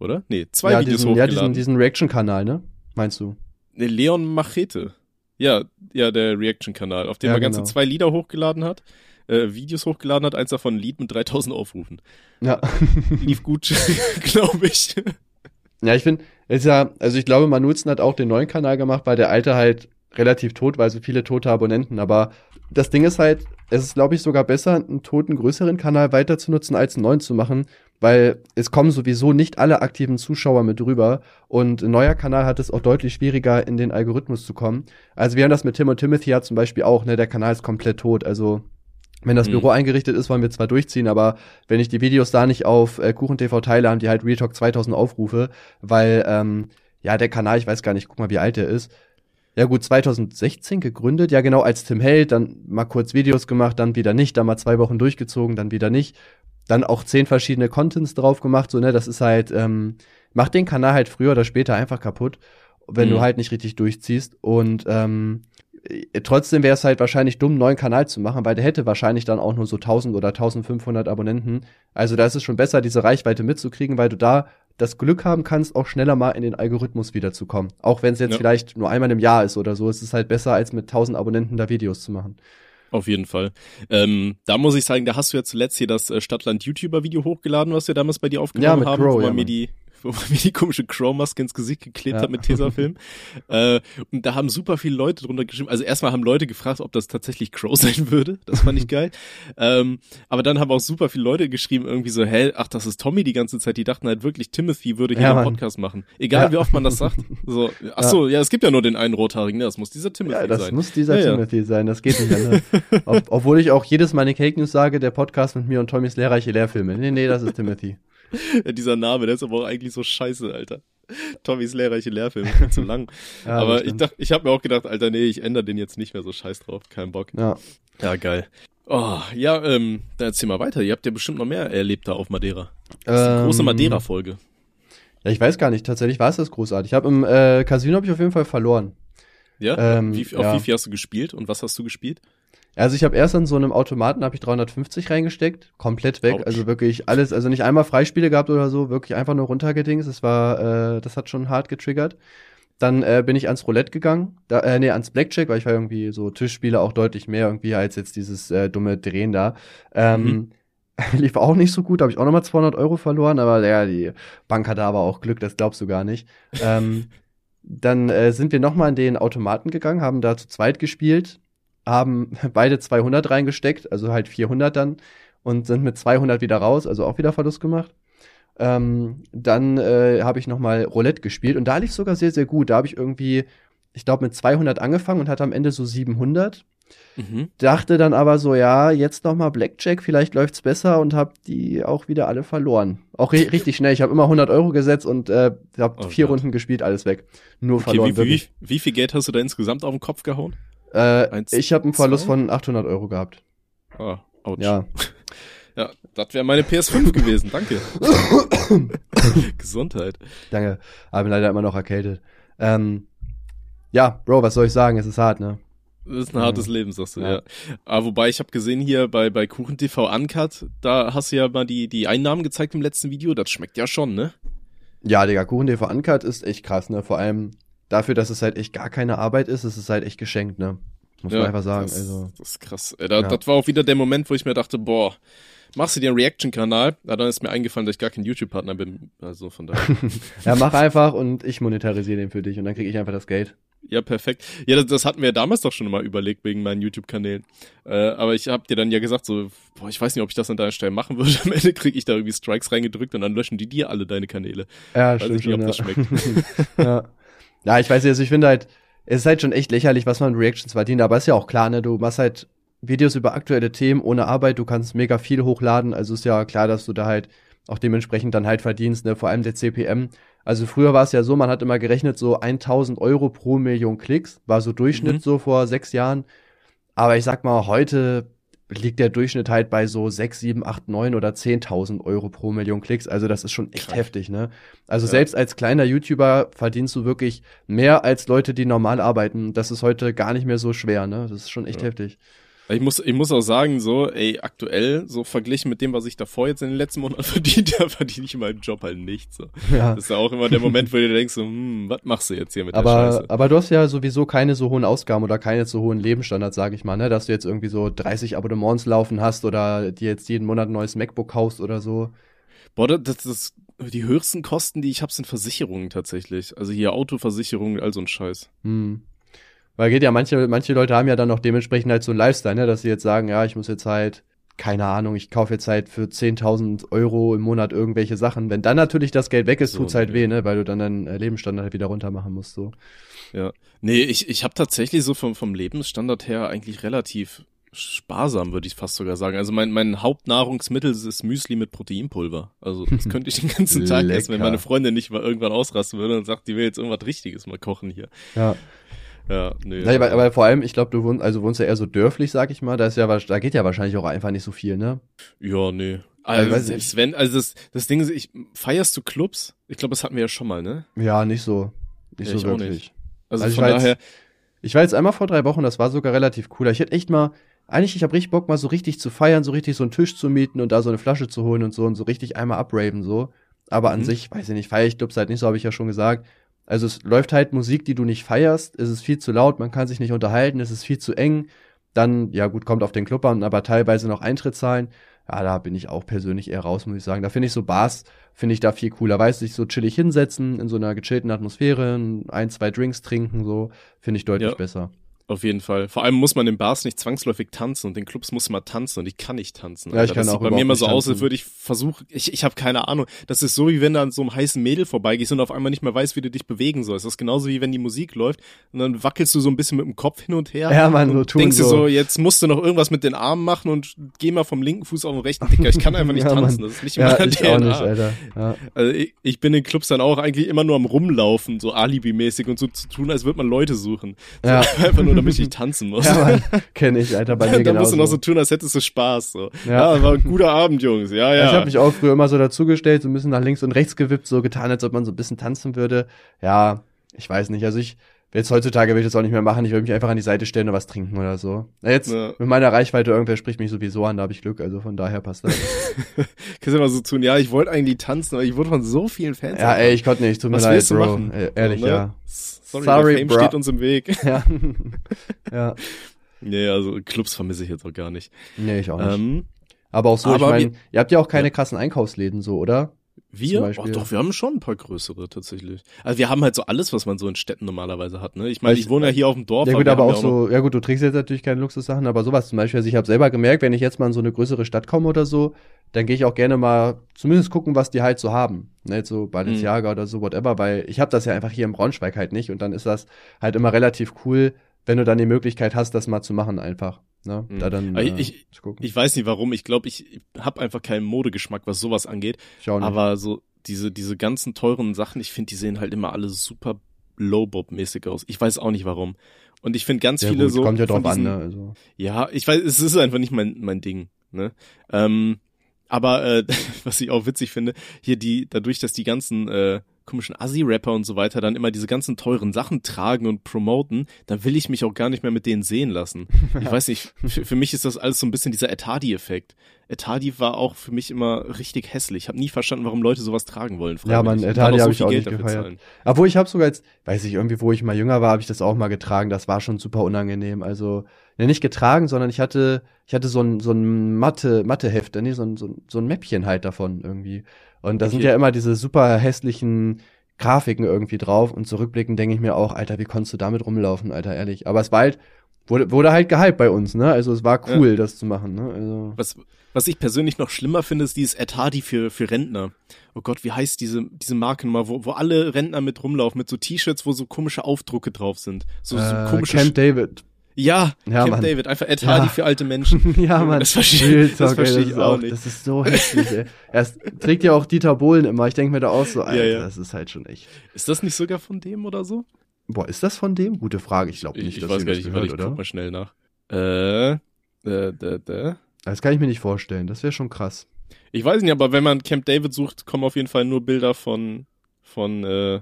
Oder? Nee, zwei ja, Videos diesen, hochgeladen. Ja, diesen, diesen Reaction-Kanal, ne? Meinst du? Leon Machete. Ja, ja, der Reaction-Kanal, auf dem ja, er ganze genau. zwei Lieder hochgeladen hat. Äh, Videos hochgeladen hat, eins davon ein Lied mit 3000 Aufrufen. Ja. Lief gut, glaube ich. Ja, ich finde, ist ja, also ich glaube, Manuzen hat auch den neuen Kanal gemacht, weil der alte halt relativ tot war, so viele tote Abonnenten. Aber das Ding ist halt, es ist, glaube ich, sogar besser, einen toten größeren Kanal weiter zu nutzen, als einen neuen zu machen, weil es kommen sowieso nicht alle aktiven Zuschauer mit rüber und ein neuer Kanal hat es auch deutlich schwieriger, in den Algorithmus zu kommen. Also wir haben das mit Tim und Timothy ja zum Beispiel auch, ne, der Kanal ist komplett tot, also wenn das mhm. Büro eingerichtet ist, wollen wir zwar durchziehen, aber wenn ich die Videos da nicht auf äh, KuchenTV teile, haben die halt Real 2000 Aufrufe, weil, ähm, ja, der Kanal, ich weiß gar nicht, guck mal, wie alt der ist. Ja gut, 2016 gegründet, ja genau, als Tim Held, dann mal kurz Videos gemacht, dann wieder nicht, dann mal zwei Wochen durchgezogen, dann wieder nicht. Dann auch zehn verschiedene Contents drauf gemacht, so, ne, das ist halt, ähm, macht den Kanal halt früher oder später einfach kaputt, wenn mhm. du halt nicht richtig durchziehst und, ähm, äh, trotzdem wäre es halt wahrscheinlich dumm, einen neuen Kanal zu machen, weil der hätte wahrscheinlich dann auch nur so 1000 oder 1500 Abonnenten. Also da ist es schon besser, diese Reichweite mitzukriegen, weil du da das Glück haben kannst, auch schneller mal in den Algorithmus wiederzukommen. Auch wenn es jetzt ja. vielleicht nur einmal im Jahr ist oder so. Es ist halt besser, als mit 1000 Abonnenten da Videos zu machen. Auf jeden Fall. Ähm, da muss ich sagen, da hast du ja zuletzt hier das äh, Stadtland-YouTuber-Video hochgeladen, was wir damals bei dir aufgenommen ja, haben, Crow, wo ja, mir die wo man mir die komische Crow-Maske ins Gesicht geklebt ja. hat mit Tesafilm. äh, und da haben super viele Leute drunter geschrieben. Also erstmal haben Leute gefragt, ob das tatsächlich Crow sein würde. Das fand ich geil. ähm, aber dann haben auch super viele Leute geschrieben, irgendwie so, hä, ach, das ist Tommy die ganze Zeit. Die dachten halt wirklich, Timothy würde hier ja, einen Podcast machen. Egal ja. wie oft man das sagt. So, ach so, ja, es gibt ja nur den einen Rothaarigen. Ne? Das muss dieser Timothy ja, das sein. Das muss dieser Timothy sein. Das geht nicht anders. Ob, obwohl ich auch jedes Mal in Cake News sage, der Podcast mit mir und Tommys lehrreiche Lehrfilme. Nee, nee, das ist Timothy. Dieser Name, der ist aber auch eigentlich so scheiße, Alter. Tommys lehrreiche Lehrfilm, viel zu lang. ja, aber ich dachte, ich habe mir auch gedacht, Alter, nee, ich ändere den jetzt nicht mehr so scheiß drauf, kein Bock. Ja. Ja, geil. Oh, ja, ähm, dann erzähl mal weiter. Ihr habt ja bestimmt noch mehr erlebt da auf Madeira. Das ist eine ähm, große Madeira-Folge. Ja, ich weiß gar nicht. Tatsächlich war es das großartig. Ich habe im äh, Casino hab ich auf jeden Fall verloren. Ja? Ähm, wie, auf ja. wie viel hast du gespielt und was hast du gespielt? Also ich habe erst an so einem Automaten habe ich 350 reingesteckt, komplett weg, Ouch. also wirklich alles, also nicht einmal Freispiele gehabt oder so, wirklich einfach nur runtergedings. Es war, äh, das hat schon hart getriggert. Dann äh, bin ich ans Roulette gegangen, da, äh, nee, ans Blackjack, weil ich war irgendwie so Tischspiele auch deutlich mehr irgendwie als jetzt dieses äh, dumme Drehen da. Ähm, mhm. lief auch nicht so gut, habe ich auch nochmal 200 Euro verloren, aber ja, die Bank hatte aber auch Glück, das glaubst du gar nicht. ähm, dann äh, sind wir nochmal in den Automaten gegangen, haben da zu zweit gespielt haben beide 200 reingesteckt, also halt 400 dann und sind mit 200 wieder raus, also auch wieder Verlust gemacht. Ähm, dann äh, habe ich noch mal Roulette gespielt und da lief sogar sehr, sehr gut. Da habe ich irgendwie, ich glaube, mit 200 angefangen und hatte am Ende so 700. Mhm. Dachte dann aber so, ja, jetzt noch mal Blackjack, vielleicht läuft's besser und habe die auch wieder alle verloren. Auch ri richtig schnell. Ich habe immer 100 Euro gesetzt und äh, habe oh vier Gott. Runden gespielt, alles weg. Nur okay, verloren. Wie, wie, wie, viel Geld hast du da insgesamt auf den Kopf gehauen? Äh, Eins, ich habe einen Verlust zwei? von 800 Euro gehabt. Ah, ouch. Ja. Ja, das wäre meine PS5 gewesen. Danke. Gesundheit. Danke. Aber bin leider immer noch erkältet. Ähm, ja, Bro, was soll ich sagen? Es ist hart, ne? Das ist ein hartes Leben, sagst du, ja. ja. Aber wobei, ich habe gesehen hier bei, bei KuchenTV Uncut, da hast du ja mal die, die Einnahmen gezeigt im letzten Video. Das schmeckt ja schon, ne? Ja, Digga, KuchenTV Uncut ist echt krass, ne? Vor allem, dafür, dass es halt echt gar keine Arbeit ist, ist es halt echt geschenkt, ne? Muss ja, man einfach sagen. Das, also, das ist krass. Äh, da, ja. Das war auch wieder der Moment, wo ich mir dachte, boah, machst du dir einen Reaction-Kanal? Ja, dann ist mir eingefallen, dass ich gar kein YouTube-Partner bin. Also von daher. ja, mach einfach und ich monetarisiere den für dich und dann kriege ich einfach das Geld. Ja, perfekt. Ja, das, das hatten wir ja damals doch schon mal überlegt wegen meinen YouTube-Kanälen. Äh, aber ich habe dir dann ja gesagt, so, boah, ich weiß nicht, ob ich das an deiner Stelle machen würde. Am Ende kriege ich da irgendwie Strikes reingedrückt und dann löschen die dir alle deine Kanäle. Ja, weiß stimmt. Ich nicht, ob schon, das ja. schmeckt. ja. Ja, ich weiß nicht, also ich finde halt, es ist halt schon echt lächerlich, was man Reactions verdient, aber ist ja auch klar, ne, du machst halt Videos über aktuelle Themen ohne Arbeit, du kannst mega viel hochladen, also ist ja klar, dass du da halt auch dementsprechend dann halt verdienst, ne? vor allem der CPM. Also früher war es ja so, man hat immer gerechnet, so 1000 Euro pro Million Klicks, war so Durchschnitt Mhm. so vor sechs Jahren. Aber ich sag mal, heute liegt der Durchschnitt halt bei so 6, 7, 8, 9 oder 10.000 Euro pro Million Klicks. Also das ist schon echt Krank. heftig, ne? Also Ja. selbst als kleiner YouTuber verdienst du wirklich mehr als Leute, die normal arbeiten. Das ist heute gar nicht mehr so schwer, ne? Das ist schon echt Ja. heftig. Ich muss, ich muss auch sagen, so, ey, aktuell, so verglichen mit dem, was ich davor jetzt in den letzten Monaten verdient habe, verdiene ich in meinem Job halt nichts. So. Ja. Das ist ja auch immer der Moment, wo du denkst, so, hm, was machst du jetzt hier mit der Aber, Scheiße? aber du hast ja sowieso keine so hohen Ausgaben oder keine so hohen Lebensstandards, sage ich mal, ne? Dass du jetzt irgendwie so 30 Abonnements laufen hast oder dir jetzt jeden Monat ein neues MacBook kaufst oder so. Boah, das, das, die höchsten Kosten, die ich habe, sind Versicherungen tatsächlich. Also hier Autoversicherungen, all so ein Scheiß. Hm. Weil geht ja, manche, manche Leute haben ja dann noch dementsprechend halt so einen Lifestyle, ne? Dass sie jetzt sagen, ja, ich muss jetzt halt, keine Ahnung, ich kaufe jetzt halt für 10.000 Euro im Monat irgendwelche Sachen. Wenn dann natürlich das Geld weg ist, So, tut's halt weh, ne? Weil du dann deinen äh, Lebensstandard halt wieder runter machen musst, so. Ja. Nee, ich, ich habe tatsächlich so vom, vom Lebensstandard her eigentlich relativ sparsam, würde ich fast sogar sagen. Also mein, mein Hauptnahrungsmittel ist Müsli mit Proteinpulver. Also das könnte ich den ganzen Tag essen, wenn meine Freundin nicht mal irgendwann ausrasten würde und sagt, die will jetzt irgendwas Richtiges mal kochen hier. Ja. Ja, nee. Ja, aber, aber vor allem, ich glaube, du wohnst, also wohnst ja eher so dörflich, sag ich mal. Da ist ja, da geht ja wahrscheinlich auch einfach nicht so viel, ne? ja, nee. Also, Also selbst wenn, also das, das Ding ist, ich, feierst du Clubs? Ich glaube, das hatten wir ja schon mal, ne? Ja, nicht so. Nicht Ja, so ich wirklich. nicht. Also, Also ich von jetzt- daher, Ich war jetzt einmal vor drei Wochen, das war sogar relativ cool. Ich hätte echt mal, eigentlich, ich habe richtig Bock, mal so richtig zu feiern, so richtig so einen Tisch zu mieten und da so eine Flasche zu holen und so und so richtig einmal abraven, so. Aber an Mhm. sich, weiß ich nicht, feier ich Clubs halt nicht so, habe ich ja schon gesagt. Also es läuft halt Musik, die du nicht feierst, es ist viel zu laut, man kann sich nicht unterhalten, es ist viel zu eng. Dann, ja gut, kommt auf den Club an, aber teilweise noch Eintritt zahlen. Ja, da bin ich auch persönlich eher raus, muss ich sagen. Da finde ich so Bars, finde ich da viel cooler. Weißt du, sich so chillig hinsetzen, in so einer gechillten Atmosphäre, ein, zwei Drinks trinken, so, finde ich deutlich Ja. besser. Auf jeden Fall. Vor allem muss man in Bars nicht zwangsläufig tanzen und in Clubs muss man tanzen und ich kann nicht tanzen. Ja, ich kann das auch sieht bei mir immer so aus, als tanzen. würde ich versuchen, ich, ich habe keine Ahnung. Das ist so, wie wenn du an so einem heißen Mädel vorbeigehst und auf einmal nicht mehr weißt, wie du dich bewegen sollst. Das ist genauso wie wenn die Musik läuft und dann wackelst du so ein bisschen mit dem Kopf hin und her. Ja, Mann, so tun denkst du so. jetzt musst du noch irgendwas mit den Armen machen und geh mal vom linken Fuß auf den rechten. Dicker, ich kann einfach nicht Ja, tanzen. Das ist nicht Ja, ich auch nicht, Alter. Ja. Also ich, ich bin in Clubs dann auch eigentlich immer nur am rumlaufen, so Alibi-mäßig und so zu tun, als würde man Leute suchen. So, Ja. Einfach nur, damit ich tanzen muss. ja, kenne ich, Alter, bei mir musst genauso. du noch so tun, als hättest du Spaß. So. Ja. Ja, war ein guter Abend, Jungs. Ja, Ja. Ich habe mich auch früher immer so dazugestellt, so ein bisschen nach links und rechts gewippt, so getan, als ob man so ein bisschen tanzen würde. Ja, ich weiß nicht. Also ich jetzt heutzutage will ich das auch nicht mehr machen. Ich will mich einfach an die Seite stellen und was trinken oder so. Jetzt Ja. mit meiner Reichweite irgendwer spricht mich sowieso an, da habe ich Glück. Also von daher passt das. Kannst du mal so tun, ja, ich wollte eigentlich tanzen, aber ich wurde von so vielen Fans. ja, ey, ich konnte nicht. Tut mir was leid, willst du Bro. machen? Äh, ehrlich, So, ne? ja. Sorry, Sorry, Fame steht uns im Weg. Ja. ja. Nee, also Clubs vermisse ich jetzt auch gar nicht. Nee, ich auch nicht. Ähm, aber auch so, aber ich meine, ihr habt ja auch keine Ja. krassen Einkaufsläden so, oder? Wir? Oh, doch, wir haben schon ein paar größere tatsächlich. Also wir haben halt so alles, was man so in Städten normalerweise hat. Ne? Ich meine, ich, ich- wohne ja hier auf dem Dorf. Ja gut, aber haben auch so, ja gut, du trägst jetzt natürlich keine Luxussachen, aber sowas zum Beispiel, also ich habe selber gemerkt, wenn ich jetzt mal in so eine größere Stadt komme oder so, dann gehe ich auch gerne mal zumindest gucken, was die halt so haben. Ne, so Balenciaga oder so, whatever, weil ich habe das ja einfach hier im Braunschweig halt nicht und dann ist das halt immer relativ cool, wenn du dann die Möglichkeit hast, das mal zu machen einfach. Ne? Mhm. Da dann Aber äh, ich-. Ich weiß nicht warum. Ich glaube, ich habe einfach keinen Modegeschmack, was sowas angeht. Ich. Aber so diese, diese ganzen teuren Sachen, ich finde, die sehen halt immer alle super Low-Bob-mäßig aus. Ich weiß auch nicht warum. Und ich finde ganz ja, viele gut, so. kommt ja drauf an, diesen- ne? Also. Ja, ich weiß, es ist einfach nicht mein, mein Ding, ne? Ähm, aber äh, was ich auch witzig finde, hier die, dadurch, dass die ganzen äh, komischen Assi-Rapper und so weiter dann immer diese ganzen teuren Sachen tragen und promoten, dann will ich mich auch gar nicht mehr mit denen sehen lassen. Ich weiß nicht, für, für mich ist das alles so ein bisschen dieser Etadi-Effekt. Etadi war auch für mich immer richtig hässlich. Ich habe nie verstanden, warum Leute sowas tragen wollen. Ja, Mann, freiwillig und Etadi dann hab so ich auch nicht gefeiert. zahlen. Obwohl ich habe sogar jetzt, weiß ich, irgendwie, wo ich mal jünger war, habe ich das auch mal getragen. Das war schon super unangenehm. Also, ne, nicht getragen, sondern ich hatte, ich hatte so ein, so ein Mathe, Matheheft, so ein, so ein, so ein Mäppchen halt davon irgendwie. Und da sind Okay. ja immer diese super hässlichen Grafiken irgendwie drauf. Und zurückblickend denke ich mir auch, Alter, wie konntest du damit rumlaufen, Alter, ehrlich. Aber es war halt, wurde, wurde halt gehypt bei uns, ne? Also es war cool, das zu machen, ne? Also, Was, was ich persönlich noch schlimmer finde, ist dieses Etadi für, für Rentner. Oh Gott, wie heißt diese, diese Marke nochmal, wo, wo alle Rentner mit rumlaufen, mit so T-Shirts, wo so komische Aufdrucke drauf sind. So, so äh, komische. Camp David. Ja, Ja, Camp Mann. David, einfach Ed Hardy Ja. für alte Menschen. ja, Mann. Das verstehe Real das verstehe ich ist auch nicht. Das ist so hässlich, ey. Erst trägt ja auch Dieter Bohlen immer. Ich denke mir da auch so, Alter, ja. das ist halt schon echt. Ist das nicht sogar von dem oder so? Boah, ist das von dem? Gute Frage. Ich glaube Ich, nicht, ich dass weiß gar das nicht, gehört, ich oder? guck mal schnell nach. Äh, äh, da, da. Das kann ich mir nicht vorstellen. Das wäre schon krass. Ich weiß nicht, aber wenn man Camp David sucht, kommen auf jeden Fall nur Bilder von, von äh,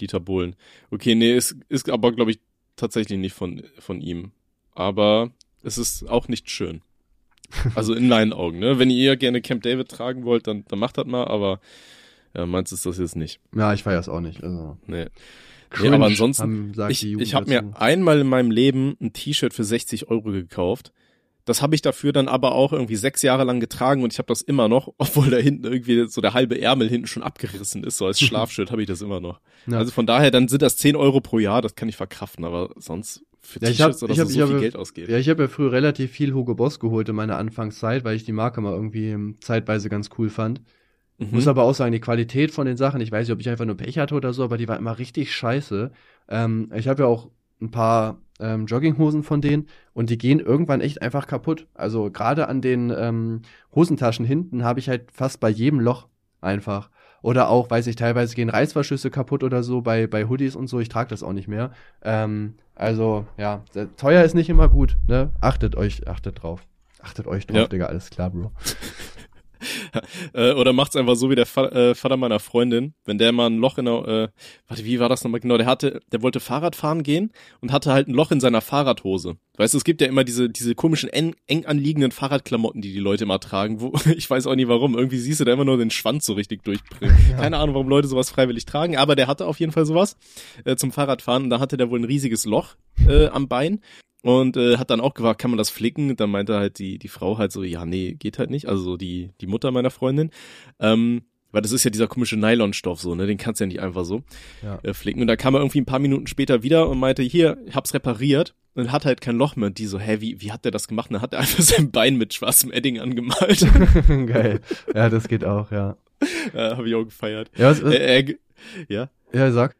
Dieter Bohlen. Okay, nee, ist, ist aber, glaube ich, tatsächlich nicht von, von ihm. Aber es ist auch nicht schön. Also in meinen Augen, ne? Wenn ihr gerne Camp David tragen wollt, dann, dann macht das mal, aber ja, meins ist das jetzt nicht. Ja, ich feier's auch nicht. Also. Nee. Nee, Cringe, aber ansonsten, haben, ich, ich habe mir einmal in meinem Leben ein T-Shirt für 60 Euro gekauft. Das habe ich dafür dann aber auch irgendwie sechs Jahre lang getragen und ich habe das immer noch, obwohl da hinten irgendwie so der halbe Ärmel hinten schon abgerissen ist, so als Schlafshirt habe ich das immer noch. Ja. Also von daher, dann sind das 10 Euro pro Jahr, das kann ich verkraften, aber sonst für Ja, ich hab- T-Shirts oder ich so, hab- so ich viel habe- Geld ausgeben. Ja, ich habe ja früher relativ viel Hugo Boss geholt in meiner Anfangszeit, weil ich die Marke mal irgendwie ähm, zeitweise ganz cool fand. Mhm. Muss aber auch sagen, die Qualität von den Sachen, ich weiß nicht, ob ich einfach nur Pech hatte oder so, aber die war immer richtig scheiße. Ähm, ich habe ja auch ein paar ähm, Jogginghosen von denen und die gehen irgendwann echt einfach kaputt. Also gerade an den ähm, Hosentaschen hinten habe ich halt fast bei jedem Loch einfach. Oder auch, weiß ich, teilweise gehen Reißverschlüsse kaputt oder so bei, bei Hoodies und so. Ich trage das auch nicht mehr. Ähm, also, ja, teuer ist nicht immer gut, ne? Achtet euch, achtet drauf. Achtet euch drauf, Ja. Digga, alles klar, Bro. Äh, oder macht's einfach so wie der äh, Vater meiner Freundin, wenn der mal ein Loch in der, äh, warte, wie war das nochmal genau? Der hatte, der wollte Fahrrad fahren gehen und hatte halt ein Loch in seiner Fahrradhose. Weißt du, es gibt ja immer diese, diese komischen eng, eng anliegenden Fahrradklamotten, die die Leute immer tragen, wo, ich weiß auch nicht warum, irgendwie siehst du da immer nur den Schwanz so richtig durchbringen. Keine Ahnung, warum Leute sowas freiwillig tragen, aber der hatte auf jeden Fall sowas äh, zum Fahrradfahren und da hatte der wohl ein riesiges Loch äh, am Bein und äh, hat dann auch gefragt, kann man das flicken? Und dann meinte halt die die Frau halt so, ja, nee, geht halt nicht. Also so die die Mutter meiner Freundin, ähm, weil das ist ja dieser komische Nylonstoff so, ne? Den kannst du ja nicht einfach so Ja. äh, flicken. Und da kam er irgendwie ein paar Minuten später wieder und meinte, hier, ich hab's repariert und hat halt kein Loch mehr. Und die so, hä, wie wie hat der das gemacht? Und dann hat er einfach sein Bein mit schwarzem Edding angemalt. Geil. Ja, das geht auch, ja. äh, Habe ich auch gefeiert. Ja, was, was, Äh, ge- ja. ja, sag.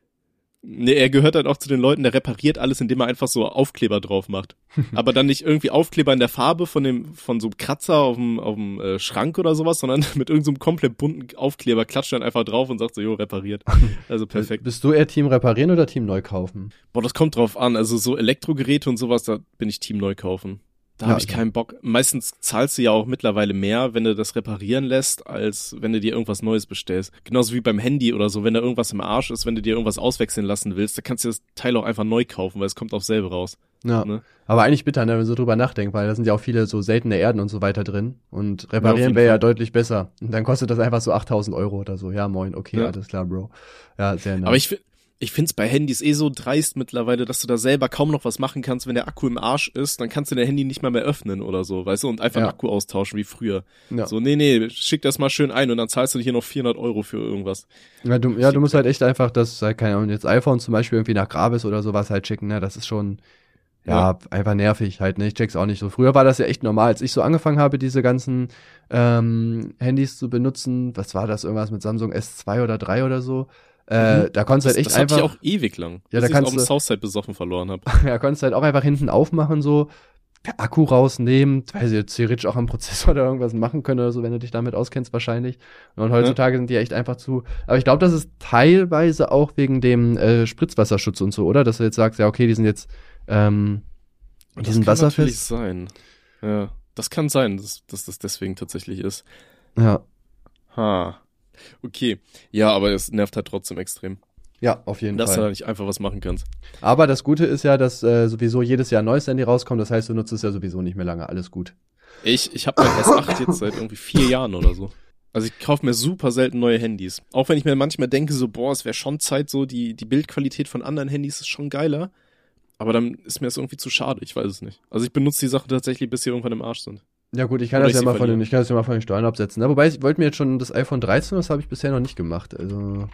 Nee, er gehört halt auch zu den Leuten, der repariert alles, indem er einfach so Aufkleber drauf macht. Aber dann nicht irgendwie Aufkleber in der Farbe von dem, von so einem Kratzer auf dem, auf dem äh, Schrank oder sowas, sondern mit irgendeinem so komplett bunten Aufkleber klatscht dann einfach drauf und sagt so, jo, repariert. Also perfekt. Bist du eher Team reparieren oder Team neu kaufen? Boah, das kommt drauf an. Also so Elektrogeräte und sowas, da bin ich Team neu kaufen. Da Ja, habe ich ja. keinen Bock. Meistens zahlst du ja auch mittlerweile mehr, wenn du das reparieren lässt, als wenn du dir irgendwas Neues bestellst. Genauso wie beim Handy oder so, wenn da irgendwas im Arsch ist, wenn du dir irgendwas auswechseln lassen willst, da kannst du das Teil auch einfach neu kaufen, weil es kommt aufs selbe raus. Ja. Ne? Aber eigentlich bitter, ne, wenn man so drüber nachdenkt, weil da sind ja auch viele so seltene Erden und so weiter drin. Und Ja, auf reparieren jeden wäre ja deutlich besser. Und dann kostet das einfach so 8000 Euro oder so. Ja, moin, okay, Ja. alles klar, Bro. Ja, sehr nice. Aber ich, ich find's bei Handys eh so dreist mittlerweile, dass du da selber kaum noch was machen kannst. Wenn der Akku im Arsch ist, dann kannst du dein Handy nicht mal mehr öffnen oder so, weißt du, und einfach Ja. den Akku austauschen wie früher. ja. So, nee, nee, schick das mal schön ein und dann zahlst du hier noch 400 Euro für irgendwas. Ja, du, ja, du musst halt echt einfach das, halt, keine Ahnung, jetzt iPhone zum Beispiel irgendwie nach Grabis oder sowas halt schicken, ne, das ist schon, ja, einfach nervig halt, ne, ich check's auch nicht so. Früher war das ja echt normal, als ich so angefangen habe, diese ganzen, ähm, Handys zu benutzen, was war das, irgendwas mit Samsung S2 oder 3 oder so, äh, Mhm. da konntest du Das, halt echt das hatte einfach, ich auch ewig lang. Ja, da kannst auf dem du- Southside besoffen verloren habe. ja, konntest halt auch einfach hinten aufmachen, so, Akku rausnehmen, weil sie jetzt theoretisch auch am Prozessor oder irgendwas machen können oder so, wenn du dich damit auskennst, wahrscheinlich. Und heutzutage sind die echt einfach zu. Aber ich glaube, das ist teilweise auch wegen dem äh, Spritzwasserschutz und so, oder? Dass du jetzt sagst, ja, okay, die sind jetzt, ähm, die sind das kann natürlich wasserfest. sein. Ja, das kann sein, dass, dass das deswegen tatsächlich ist. Ja. Ha. Okay. Ja, aber es nervt halt trotzdem extrem, Ja, auf jeden dass du Fall. da nicht einfach was machen kannst. Aber das Gute ist ja, dass äh, sowieso jedes Jahr ein neues Handy rauskommt. Das heißt, du nutzt es ja sowieso nicht mehr lange. Alles gut. Ich, ich habe mein S8 jetzt seit irgendwie vier Jahren oder so. Also ich kaufe mir super selten neue Handys. Auch wenn ich mir manchmal denke, so, boah, es wäre schon Zeit, so die, die Bildqualität von anderen Handys ist schon geiler. Aber dann ist mir das irgendwie zu schade, ich weiß es nicht. Also ich benutze die Sachen tatsächlich, bis sie irgendwann im Arsch sind. Ja gut, ich kann das ja mal von den, ich kann das ja mal von den Steuern absetzen. Ne? Wobei ich wollte mir jetzt schon das iPhone 13, das habe ich bisher noch nicht gemacht. Also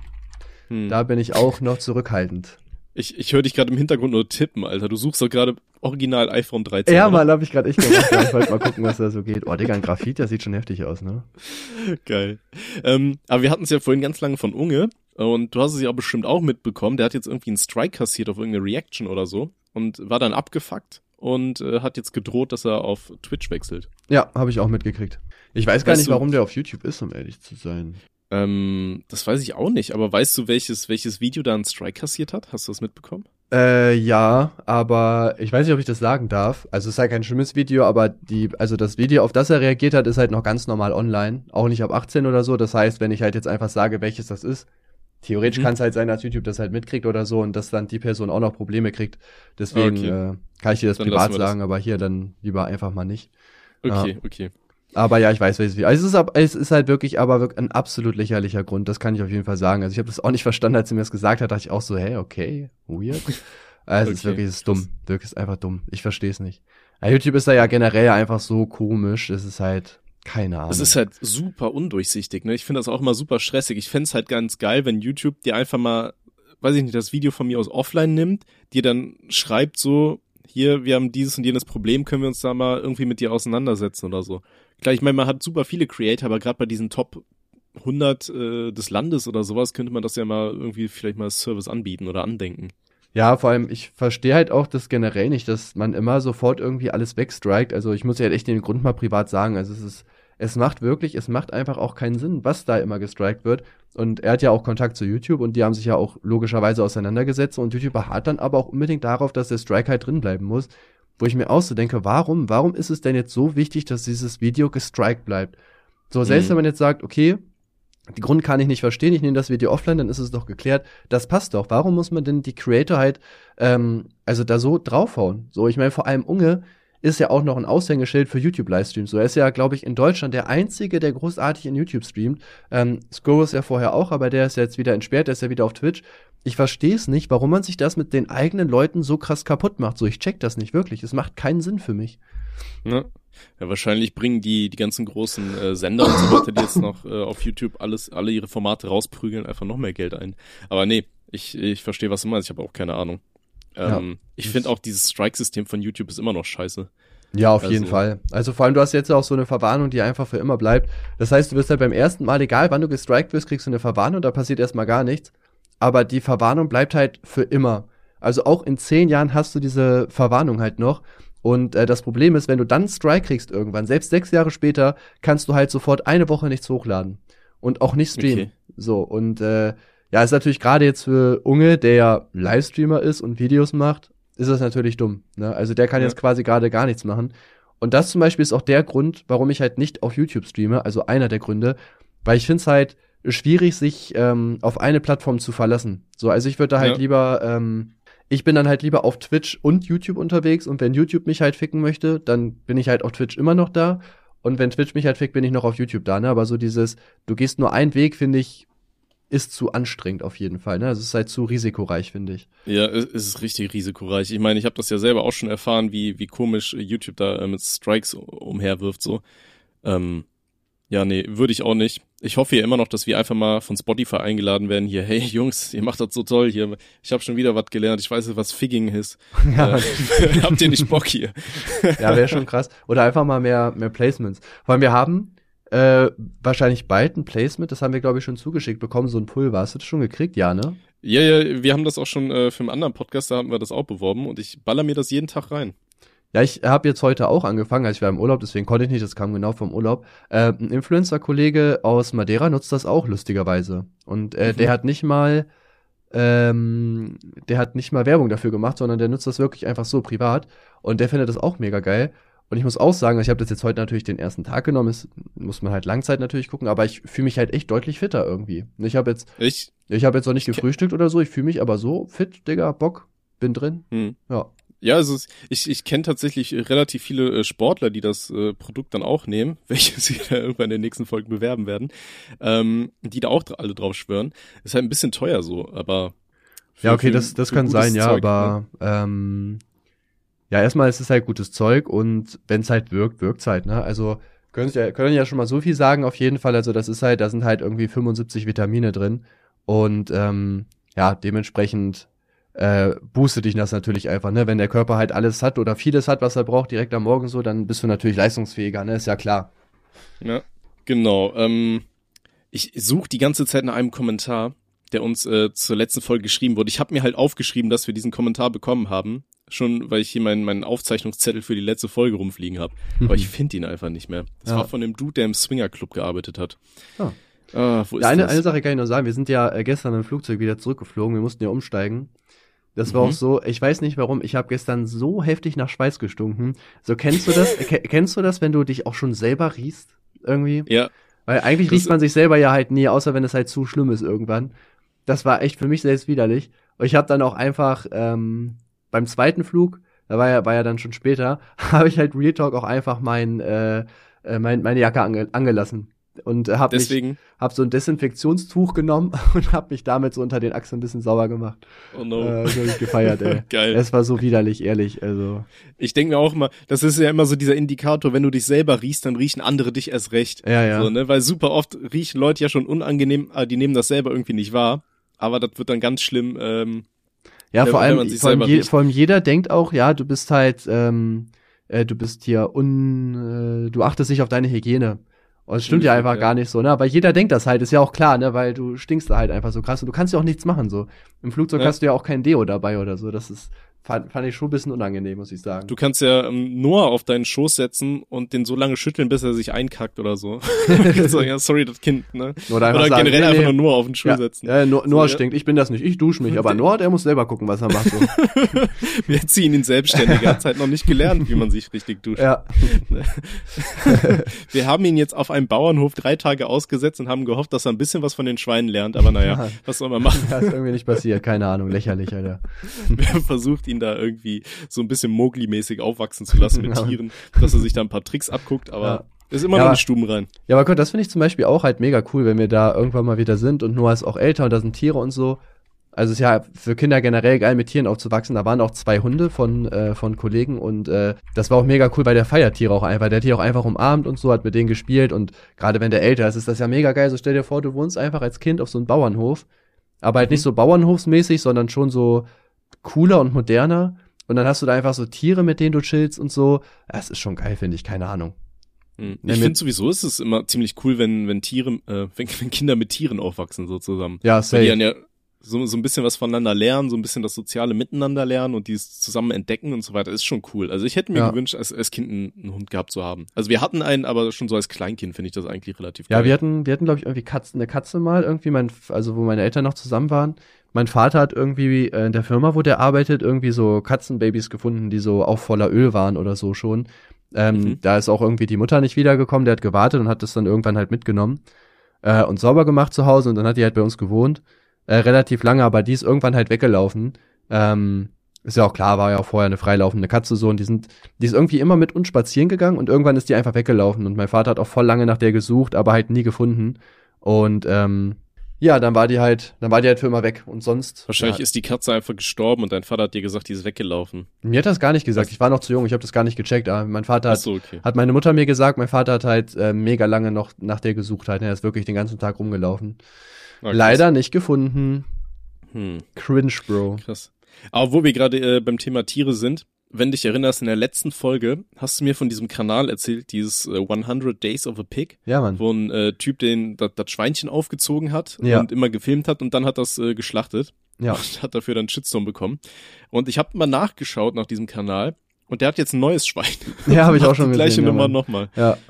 Hm. da bin ich auch noch zurückhaltend. Ich, ich höre dich gerade im Hintergrund nur tippen, Alter. Du suchst doch gerade original iPhone 13. Ja, oder? Mann, habe ich gerade echt gemacht. Ich wollte mal gucken, was da so geht. Oh, Digga, ein Graphit, das sieht schon heftig aus, ne? Geil. Ähm, aber wir hatten es ja vorhin ganz lange von Unge und du hast es ja bestimmt auch mitbekommen. Der hat jetzt irgendwie einen Strike kassiert auf irgendeine Reaction oder so und war dann abgefuckt und äh, hat jetzt gedroht, dass er auf Twitch wechselt. Ja, habe ich auch mitgekriegt. Ich weiß gar Weißt nicht, warum der auf YouTube ist, um ehrlich zu sein. Ähm, das weiß ich auch nicht, aber weißt du, welches, welches Video da einen Strike kassiert hat? Hast du das mitbekommen? Äh, ja, aber ich weiß nicht, ob ich das sagen darf. Also es ist halt kein schlimmes Video, aber die, also das Video, auf das er reagiert hat, ist halt noch ganz normal online. Auch nicht ab 18 oder so. Das heißt, wenn ich halt jetzt einfach sage, welches das ist, theoretisch Mhm. kann es halt sein, dass YouTube das halt mitkriegt oder so und dass dann die Person auch noch Probleme kriegt. Deswegen Okay. äh, kann ich dir das Dann privat das. sagen, aber hier dann lieber einfach mal nicht. Okay, okay. Aber ja, ich weiß, Video. Also es ist, es ist halt wirklich, aber wirklich ein absolut lächerlicher Grund. Das kann ich auf jeden Fall sagen. Also ich habe das auch nicht verstanden, als sie mir das gesagt hat. Dachte ich auch so, hey, okay, weird. Also es ist Okay, wirklich, es ist dumm. Wirklich ist einfach dumm. Ich verstehe es nicht. Ja, YouTube ist da ja generell einfach so komisch. Es ist halt keine Ahnung. Es ist halt super undurchsichtig, ne? Ich finde das auch immer super stressig. Ich fänd's halt ganz geil, wenn YouTube dir einfach mal, weiß ich nicht, das Video von mir aus offline nimmt, dir dann schreibt so, hier, wir haben dieses und jenes Problem, können wir uns da mal irgendwie mit dir auseinandersetzen oder so. Klar, ich meine, man hat super viele Creator, aber gerade bei diesen Top 100 äh, des Landes oder sowas könnte man das ja mal irgendwie vielleicht mal als Service anbieten oder andenken. Ja, vor allem, ich verstehe halt auch das generell nicht, dass man immer sofort irgendwie alles wegstrikt. Also ich muss ja echt den Grund mal privat sagen. Also es ist, es macht wirklich, es macht einfach auch keinen Sinn, was da immer gestrikt wird. Und er hat ja auch Kontakt zu YouTube und die haben sich ja auch logischerweise auseinandergesetzt und YouTube beharrt dann aber auch unbedingt darauf, dass der Strike halt drin bleiben muss. Wo ich mir auch so denke, warum, warum ist es denn jetzt so wichtig, dass dieses Video gestrikt bleibt? So, selbst Mhm. wenn man jetzt sagt, okay, den Grund kann ich nicht verstehen, ich nehme das Video offline, dann ist es doch geklärt. Das passt doch. Warum muss man denn die Creator halt, ähm, also da so draufhauen? So, ich meine, vor allem Unge ist ja auch noch ein Aushängeschild für YouTube-Livestreams. So, er ist ja, glaube ich, in Deutschland der Einzige, der großartig in YouTube streamt. Ähm, ist ja vorher auch, aber der ist jetzt wieder entsperrt, der ist ja wieder auf Twitch. Ich verstehe es nicht, warum man sich das mit den eigenen Leuten so krass kaputt macht. So, ich check das nicht wirklich. Es macht keinen Sinn für mich. Ne? Ja, wahrscheinlich bringen die, die ganzen großen äh, Sender und so weiter, die jetzt noch äh, auf YouTube alles, alle ihre Formate rausprügeln, einfach noch mehr Geld ein. Aber nee, ich, ich verstehe, was du meinst, ich habe auch keine Ahnung. Ähm, ich finde auch dieses Strike-System von YouTube ist immer noch scheiße. Ja, auf Also- jeden Fall. Also vor allem, du hast jetzt auch so eine Verwarnung, die einfach für immer bleibt. Das heißt, du wirst halt beim ersten Mal, egal wann du gestrikt wirst, kriegst du eine Verwarnung, da passiert erstmal gar nichts. Aber die Verwarnung bleibt halt für immer. Also auch in zehn Jahren hast du diese Verwarnung halt noch. Und äh, das Problem ist, wenn du dann einen Strike kriegst irgendwann, selbst sechs Jahre später, kannst du halt sofort eine Woche nichts hochladen. Und auch nicht streamen. Okay. So, und äh, ja, ist natürlich gerade jetzt für Unge, der ja Livestreamer ist und Videos macht, ist das natürlich dumm. Ne? Also der kann Ja. jetzt quasi gerade gar nichts machen. Und das zum Beispiel ist auch der Grund, warum ich halt nicht auf YouTube streame, also einer der Gründe, weil ich finde es halt schwierig, sich ähm, auf eine Plattform zu verlassen. So, also ich würde da halt Ja. lieber, ähm, ich bin dann halt lieber auf Twitch und YouTube unterwegs und wenn YouTube mich halt ficken möchte, dann bin ich halt auf Twitch immer noch da. Und wenn Twitch mich halt fickt, bin ich noch auf YouTube da, ne? Aber so dieses, du gehst nur einen Weg, finde ich, ist zu anstrengend auf jeden Fall, ne? Also es ist halt zu risikoreich, finde ich. Ja, es es ist richtig risikoreich. Ich meine, ich habe das ja selber auch schon erfahren, wie, wie komisch YouTube da äh, mit Strikes umherwirft, so. Ähm, ja, nee, würde ich auch nicht. Ich hoffe ja immer noch, dass wir einfach mal von Spotify eingeladen werden hier. Hey Jungs, ihr macht das so toll hier. Ich habe schon wieder was gelernt. Ich weiß, was Figging ist. Ja, Äh, habt ihr nicht Bock hier? Ja, wäre schon krass. Oder einfach mal mehr, mehr Placements. Vor allem, wir haben äh, wahrscheinlich bald ein Placement, das haben wir, glaube ich, schon zugeschickt bekommen, so ein Pulver. Hast du das schon gekriegt? Ja, ne? Ja, ja, wir haben das auch schon äh, für einen anderen Podcast, da haben wir das auch beworben und ich baller mir das jeden Tag rein. Ja, ich habe jetzt heute auch angefangen, also ich war im Urlaub, deswegen konnte ich nicht, das kam genau vom Urlaub. Äh, ein Influencer-Kollege aus Madeira nutzt das auch, lustigerweise. Und äh, Mhm. der hat nicht mal, ähm, der hat nicht mal Werbung dafür gemacht, sondern der nutzt das wirklich einfach so privat. Und der findet das auch mega geil. Und ich muss auch sagen, ich habe das jetzt heute natürlich den ersten Tag genommen, es muss man halt Langzeit natürlich gucken, aber ich fühle mich halt echt deutlich fitter irgendwie. Ich habe jetzt, Ich, ich habe jetzt noch nicht gefrühstückt oder so, ich fühle mich aber so fit, Digga, Bock, bin drin. hm. Ja. Ja, also ich, ich kenne tatsächlich äh, relativ viele äh, Sportler, die das äh, Produkt dann auch nehmen, welches sie dann irgendwann in den nächsten Folgen bewerben werden, ähm, die da auch alle drauf schwören. Ist halt ein bisschen teuer so, aber Ja, okay, für- das, das kann sein, ja, Zeug, ne? aber ähm, ja, erstmal ist es halt gutes Zeug und wenn es halt wirkt, wirkt's halt, ne? Also können ja, können ja schon mal so viel sagen, auf jeden Fall. Also das ist halt, da sind halt irgendwie 75 Vitamine drin und ähm, ja, dementsprechend äh, boostet dich das natürlich einfach, ne? Wenn der Körper halt alles hat oder vieles hat, was er braucht, direkt am Morgen so, dann bist du natürlich leistungsfähiger, ne? Ist ja klar. Ja, genau. Ähm, ich suche die ganze Zeit nach einem Kommentar, der uns äh, zur letzten Folge geschrieben wurde. Ich habe mir halt aufgeschrieben, dass wir diesen Kommentar bekommen haben. schon, weil ich hier meinen, meinen Aufzeichnungszettel für die letzte Folge rumfliegen habe. Aber ich finde ihn einfach nicht mehr. Das Ja. war von dem Dude, der im Swinger Club gearbeitet hat. Ah. Ah, wo ist Ja, eine, das? eine Sache kann ich noch sagen. Wir sind ja äh, gestern im Flugzeug wieder zurückgeflogen. Wir mussten ja umsteigen. Das war Mhm. auch so, ich weiß nicht warum, ich habe gestern so heftig nach Schweiß gestunken. So kennst du das? Ke- kennst du das, wenn du dich auch schon selber riechst? Irgendwie? ja, Weil eigentlich Das- riecht man sich selber ja halt nie, außer wenn es halt zu schlimm ist irgendwann. Das war echt für mich selbst widerlich. Und ich habe dann auch einfach ähm, beim zweiten Flug, da war ja, war ja dann schon später, habe ich halt Real Talk auch einfach mein, äh, äh, mein, meine Jacke ange angelassen. Und äh, habe hab so ein Desinfektionstuch genommen und habe mich damit so unter den Achseln ein bisschen sauber gemacht. Oh no. Äh, so ich gefeiert, ey. Geil. Es war so widerlich, ehrlich. Also, Ich denke mir auch immer, das ist ja immer so dieser Indikator, wenn du dich selber riechst, dann riechen andere dich erst recht. ja, ja. So, ne? Weil super oft riechen Leute ja schon unangenehm, aber die nehmen das selber irgendwie nicht wahr. Aber das wird dann ganz schlimm. Ähm, Ja, wenn- vor allem, vor allem, je, vor allem jeder denkt auch, ja, du bist halt, ähm, äh, du bist hier un, äh, du achtest nicht auf deine Hygiene. Und es stimmt ja einfach ja. gar nicht so, ne? Aber jeder denkt das halt, ist ja auch klar, ne? Weil du stinkst da halt einfach so krass und du kannst ja auch nichts machen, so. Im Flugzeug Ja. hast du ja auch kein Deo dabei oder so. Das ist, fand, fand ich schon ein bisschen unangenehm, muss ich sagen. du kannst ja ähm, Noah auf deinen Schoß setzen und den so lange schütteln, bis er sich einkackt oder so. so ja, sorry, das Kind, ne? Oder einfach Oder sagen, generell nee, einfach nur Noah auf den Stuhl ja, setzen. ja, Noah, Noah ja. stinkt, ich bin das nicht, ich dusche mich, aber Noah, der muss selber gucken, was er macht, so. Wir ziehen ihn selbstständig. Er hat halt noch nicht gelernt, wie man sich richtig duscht. ja. Wir haben ihn jetzt auf einem Bauernhof drei Tage ausgesetzt und haben gehofft, dass er ein bisschen was von den Schweinen lernt. Aber naja, Ja. was soll man machen? Das ist irgendwie nicht passiert, keine Ahnung, lächerlich, Alter. Wir haben versucht, ihn da irgendwie so ein bisschen Mowgli-mäßig aufwachsen zu lassen mit. Tieren, dass er sich da ein paar Tricks abguckt, aber Ja. ist immer Ja, noch ein Stuben rein. Ja, aber Gott, das finde ich zum Beispiel auch halt mega cool, wenn wir da irgendwann mal wieder sind und Noah ist auch älter und da sind Tiere und so. Also es ist ja für Kinder generell geil, mit Tieren aufzuwachsen. Da waren auch zwei Hunde von, äh, von Kollegen und äh, das war auch mega cool, weil der feiert Tiere auch einfach. Der hat die auch einfach umarmt und so, hat mit denen gespielt und gerade wenn der älter ist, ist das ja mega geil. So stell dir vor, du wohnst einfach als Kind auf so einem Bauernhof, aber halt nicht so bauernhofsmäßig, sondern schon so cooler und moderner. Und dann hast du da einfach so Tiere, mit denen du chillst und so. Das ist schon geil, finde ich, keine Ahnung. Hm. Ja, Ich finde sowieso, ist es immer ziemlich cool, wenn, wenn Tiere, äh, wenn, wenn Kinder mit Tieren aufwachsen, so zusammen. Ja, Weil die safe. dann ja so, so ein bisschen was voneinander lernen, so ein bisschen das soziale Miteinander lernen und dieses zusammen entdecken und so weiter, ist schon cool. Also ich hätte mir Ja. gewünscht, als, als Kind einen, einen Hund gehabt zu haben. Also wir hatten einen, aber schon so als Kleinkind finde ich das eigentlich relativ Ja, geil. wir hatten, wir hatten, glaube ich, irgendwie Katzen, eine Katze mal, irgendwie, mein, also wo meine Eltern noch zusammen waren. Mein Vater hat irgendwie äh, in der Firma, wo der arbeitet, irgendwie so Katzenbabys gefunden, die so auch voller Öl waren oder so schon. Ähm, Mhm. Da ist auch irgendwie die Mutter nicht wiedergekommen, der hat gewartet und hat das dann irgendwann halt mitgenommen äh, und sauber gemacht zu Hause und dann hat die halt bei uns gewohnt. Äh, relativ lange, aber die ist irgendwann halt weggelaufen. Ähm, ist ja auch klar, war ja auch vorher eine freilaufende Katze so und die sind, die ist irgendwie immer mit uns spazieren gegangen und irgendwann ist die einfach weggelaufen und mein Vater hat auch voll lange nach der gesucht, aber halt nie gefunden. Und ähm, ja, dann war die halt, dann war die halt für immer weg und sonst. Wahrscheinlich ja, ist die Katze einfach gestorben und dein Vater hat dir gesagt, die ist weggelaufen. Mir hat das gar nicht gesagt. Ich war noch zu jung, ich habe das gar nicht gecheckt. Aber mein Vater hat, so, okay. hat meine Mutter mir gesagt, mein Vater hat halt äh, mega lange noch nach der gesucht halt. Er ist wirklich den ganzen Tag rumgelaufen. Ah. Leider nicht gefunden. Hm. Cringe, Bro. Krass. Aber wo wir gerade äh, beim Thema Tiere sind, wenn dich erinnerst, in der letzten Folge hast du mir von diesem Kanal erzählt, dieses äh, 100 Days of a Pig, Ja, Mann. wo ein äh, Typ den das Schweinchen aufgezogen hat Ja. und immer gefilmt hat und dann hat das äh, geschlachtet Ja. und hat dafür dann Shitstorm bekommen. Und ich habe mal nachgeschaut nach diesem Kanal und der hat jetzt ein neues Schwein. Ja, habe ich auch schon die gleiche gesehen. ja, Nummer nochmal. Ja.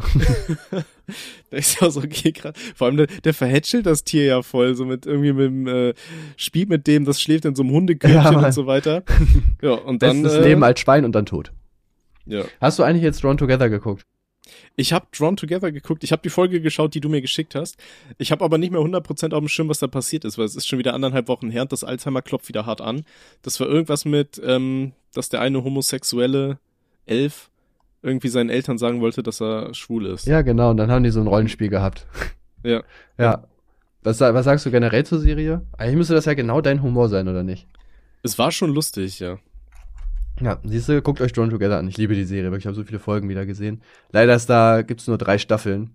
Da ist ja so, okay, grad, vor allem der, der verhätschelt das Tier ja voll, so mit irgendwie mit dem, äh, spielt mit dem, das schläft in so einem Hundekörbchen Ja, und so weiter. Ja, und dann, Bestes äh, Leben als Schwein und dann tot. ja. Hast du eigentlich jetzt Drawn Together geguckt? Ich habe Drawn Together geguckt, ich habe die Folge geschaut, die du mir geschickt hast. Ich habe aber nicht mehr 100% auf dem Schirm, was da passiert ist, weil es ist schon wieder anderthalb Wochen her und das Alzheimer klopft wieder hart an. Das war irgendwas mit, ähm, dass der eine homosexuelle Elf irgendwie seinen Eltern sagen wollte, dass er schwul ist. Ja, genau. Und dann haben die so ein Rollenspiel gehabt. Ja. Ja. Was, was sagst du generell zur Serie? Eigentlich müsste das ja genau dein Humor sein, oder nicht? Es war schon lustig, ja. Ja, siehst du, guckt euch Drawn Together an. Ich liebe die Serie, wirklich. Ich habe so viele Folgen wieder gesehen. Leider ist da, gibt's nur drei Staffeln.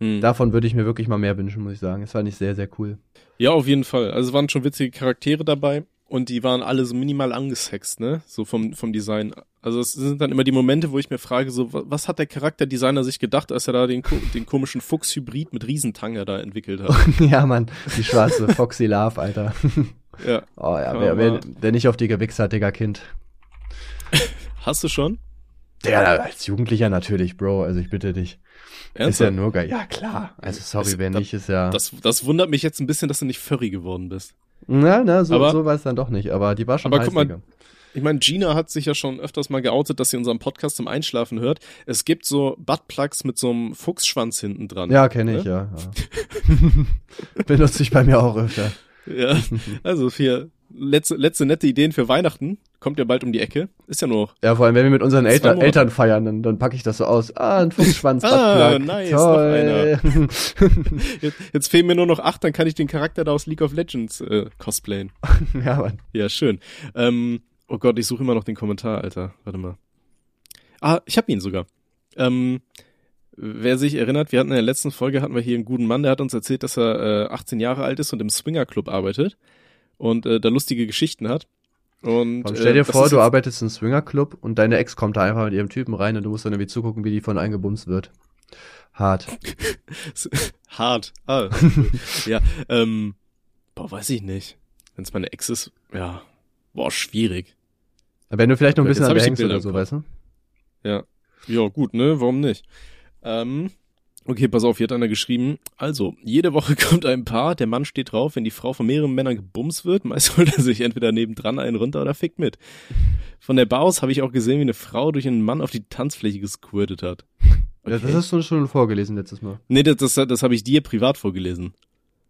Hm. Davon würde ich mir wirklich mal mehr wünschen, muss ich sagen. Es fand ich sehr, sehr cool. Ja, auf jeden Fall. Also es waren schon witzige Charaktere dabei und die waren alle so minimal angesext, ne? So vom, vom Design. Also es sind dann immer die Momente, wo ich mir frage, so, wa- was hat der Charakterdesigner sich gedacht, als er da den, den komischen Fuchs-Hybrid mit Riesentanger da entwickelt hat? ja, Mann. Die schwarze Foxy Love, Alter. ja. Oh ja, wer, wer, wer nicht auf die gewichst hat, Digga, Kind. Hast du schon? Ja, als Jugendlicher natürlich, Bro. Also ich bitte dich. Ist ja nur geil. Ja, klar. Also sorry, Ist- wenn da- nicht, ist ja. Das, das wundert mich jetzt ein bisschen, dass du nicht furry geworden bist. na, na, so, Aber- so war es dann doch nicht. Aber die war schon Aber heiß, guck mal, Digga. Ich meine, Gina hat sich ja schon öfters mal geoutet, dass sie unseren Podcast zum Einschlafen hört. Es gibt so Buttplugs mit so einem Fuchsschwanz hinten dran. Ja, kenne ich, Ne? ja. ja. Benutze ich bei mir auch öfter. Ja, also für letzte, letzte nette Ideen für Weihnachten. Kommt ja bald um die Ecke. Ist ja nur. Ja, vor allem, wenn wir mit unseren Eltern. Eltern feiern, dann, dann packe ich das so aus. Ah, ein Fuchsschwanz. Ah, nice, Toll. Jetzt, jetzt fehlen mir nur noch acht, dann kann ich den Charakter da aus League of Legends äh, cosplayen. ja, Mann. Ja, schön. Ähm, oh Gott, ich suche immer noch den Kommentar, Alter. Warte mal. Ah, ich habe ihn sogar. Ähm, wer sich erinnert, wir hatten in der letzten Folge hatten wir hier einen guten Mann, der hat uns erzählt, dass er äh, 18 Jahre alt ist und im Swinger Club arbeitet und äh, da lustige Geschichten hat. Und Komm, stell dir äh, vor, du arbeitest im Swingerclub und deine Ex kommt da einfach mit ihrem Typen rein und du musst dann irgendwie zugucken, wie die von eingebumst wird. Hart. hart. Ah, ja, ähm, boah, weiß ich nicht. Wenn es meine Ex ist, ja, boah, schwierig. Wenn du vielleicht noch ein bisschen an der hängst oder so, weißt du? Ja. Ja, gut, ne? Warum nicht? Ähm, okay, pass auf, hier hat einer geschrieben. Also, jede Woche kommt ein Paar, der Mann steht drauf, wenn die Frau von mehreren Männern gebumst wird, meist holt er sich entweder nebendran einen runter oder fickt mit. Von der Bar aus habe ich auch gesehen, wie eine Frau durch einen Mann auf die Tanzfläche gesquirtet hat. Ja, das hast du schon vorgelesen letztes Mal. Nee, das, das, das habe ich dir privat vorgelesen.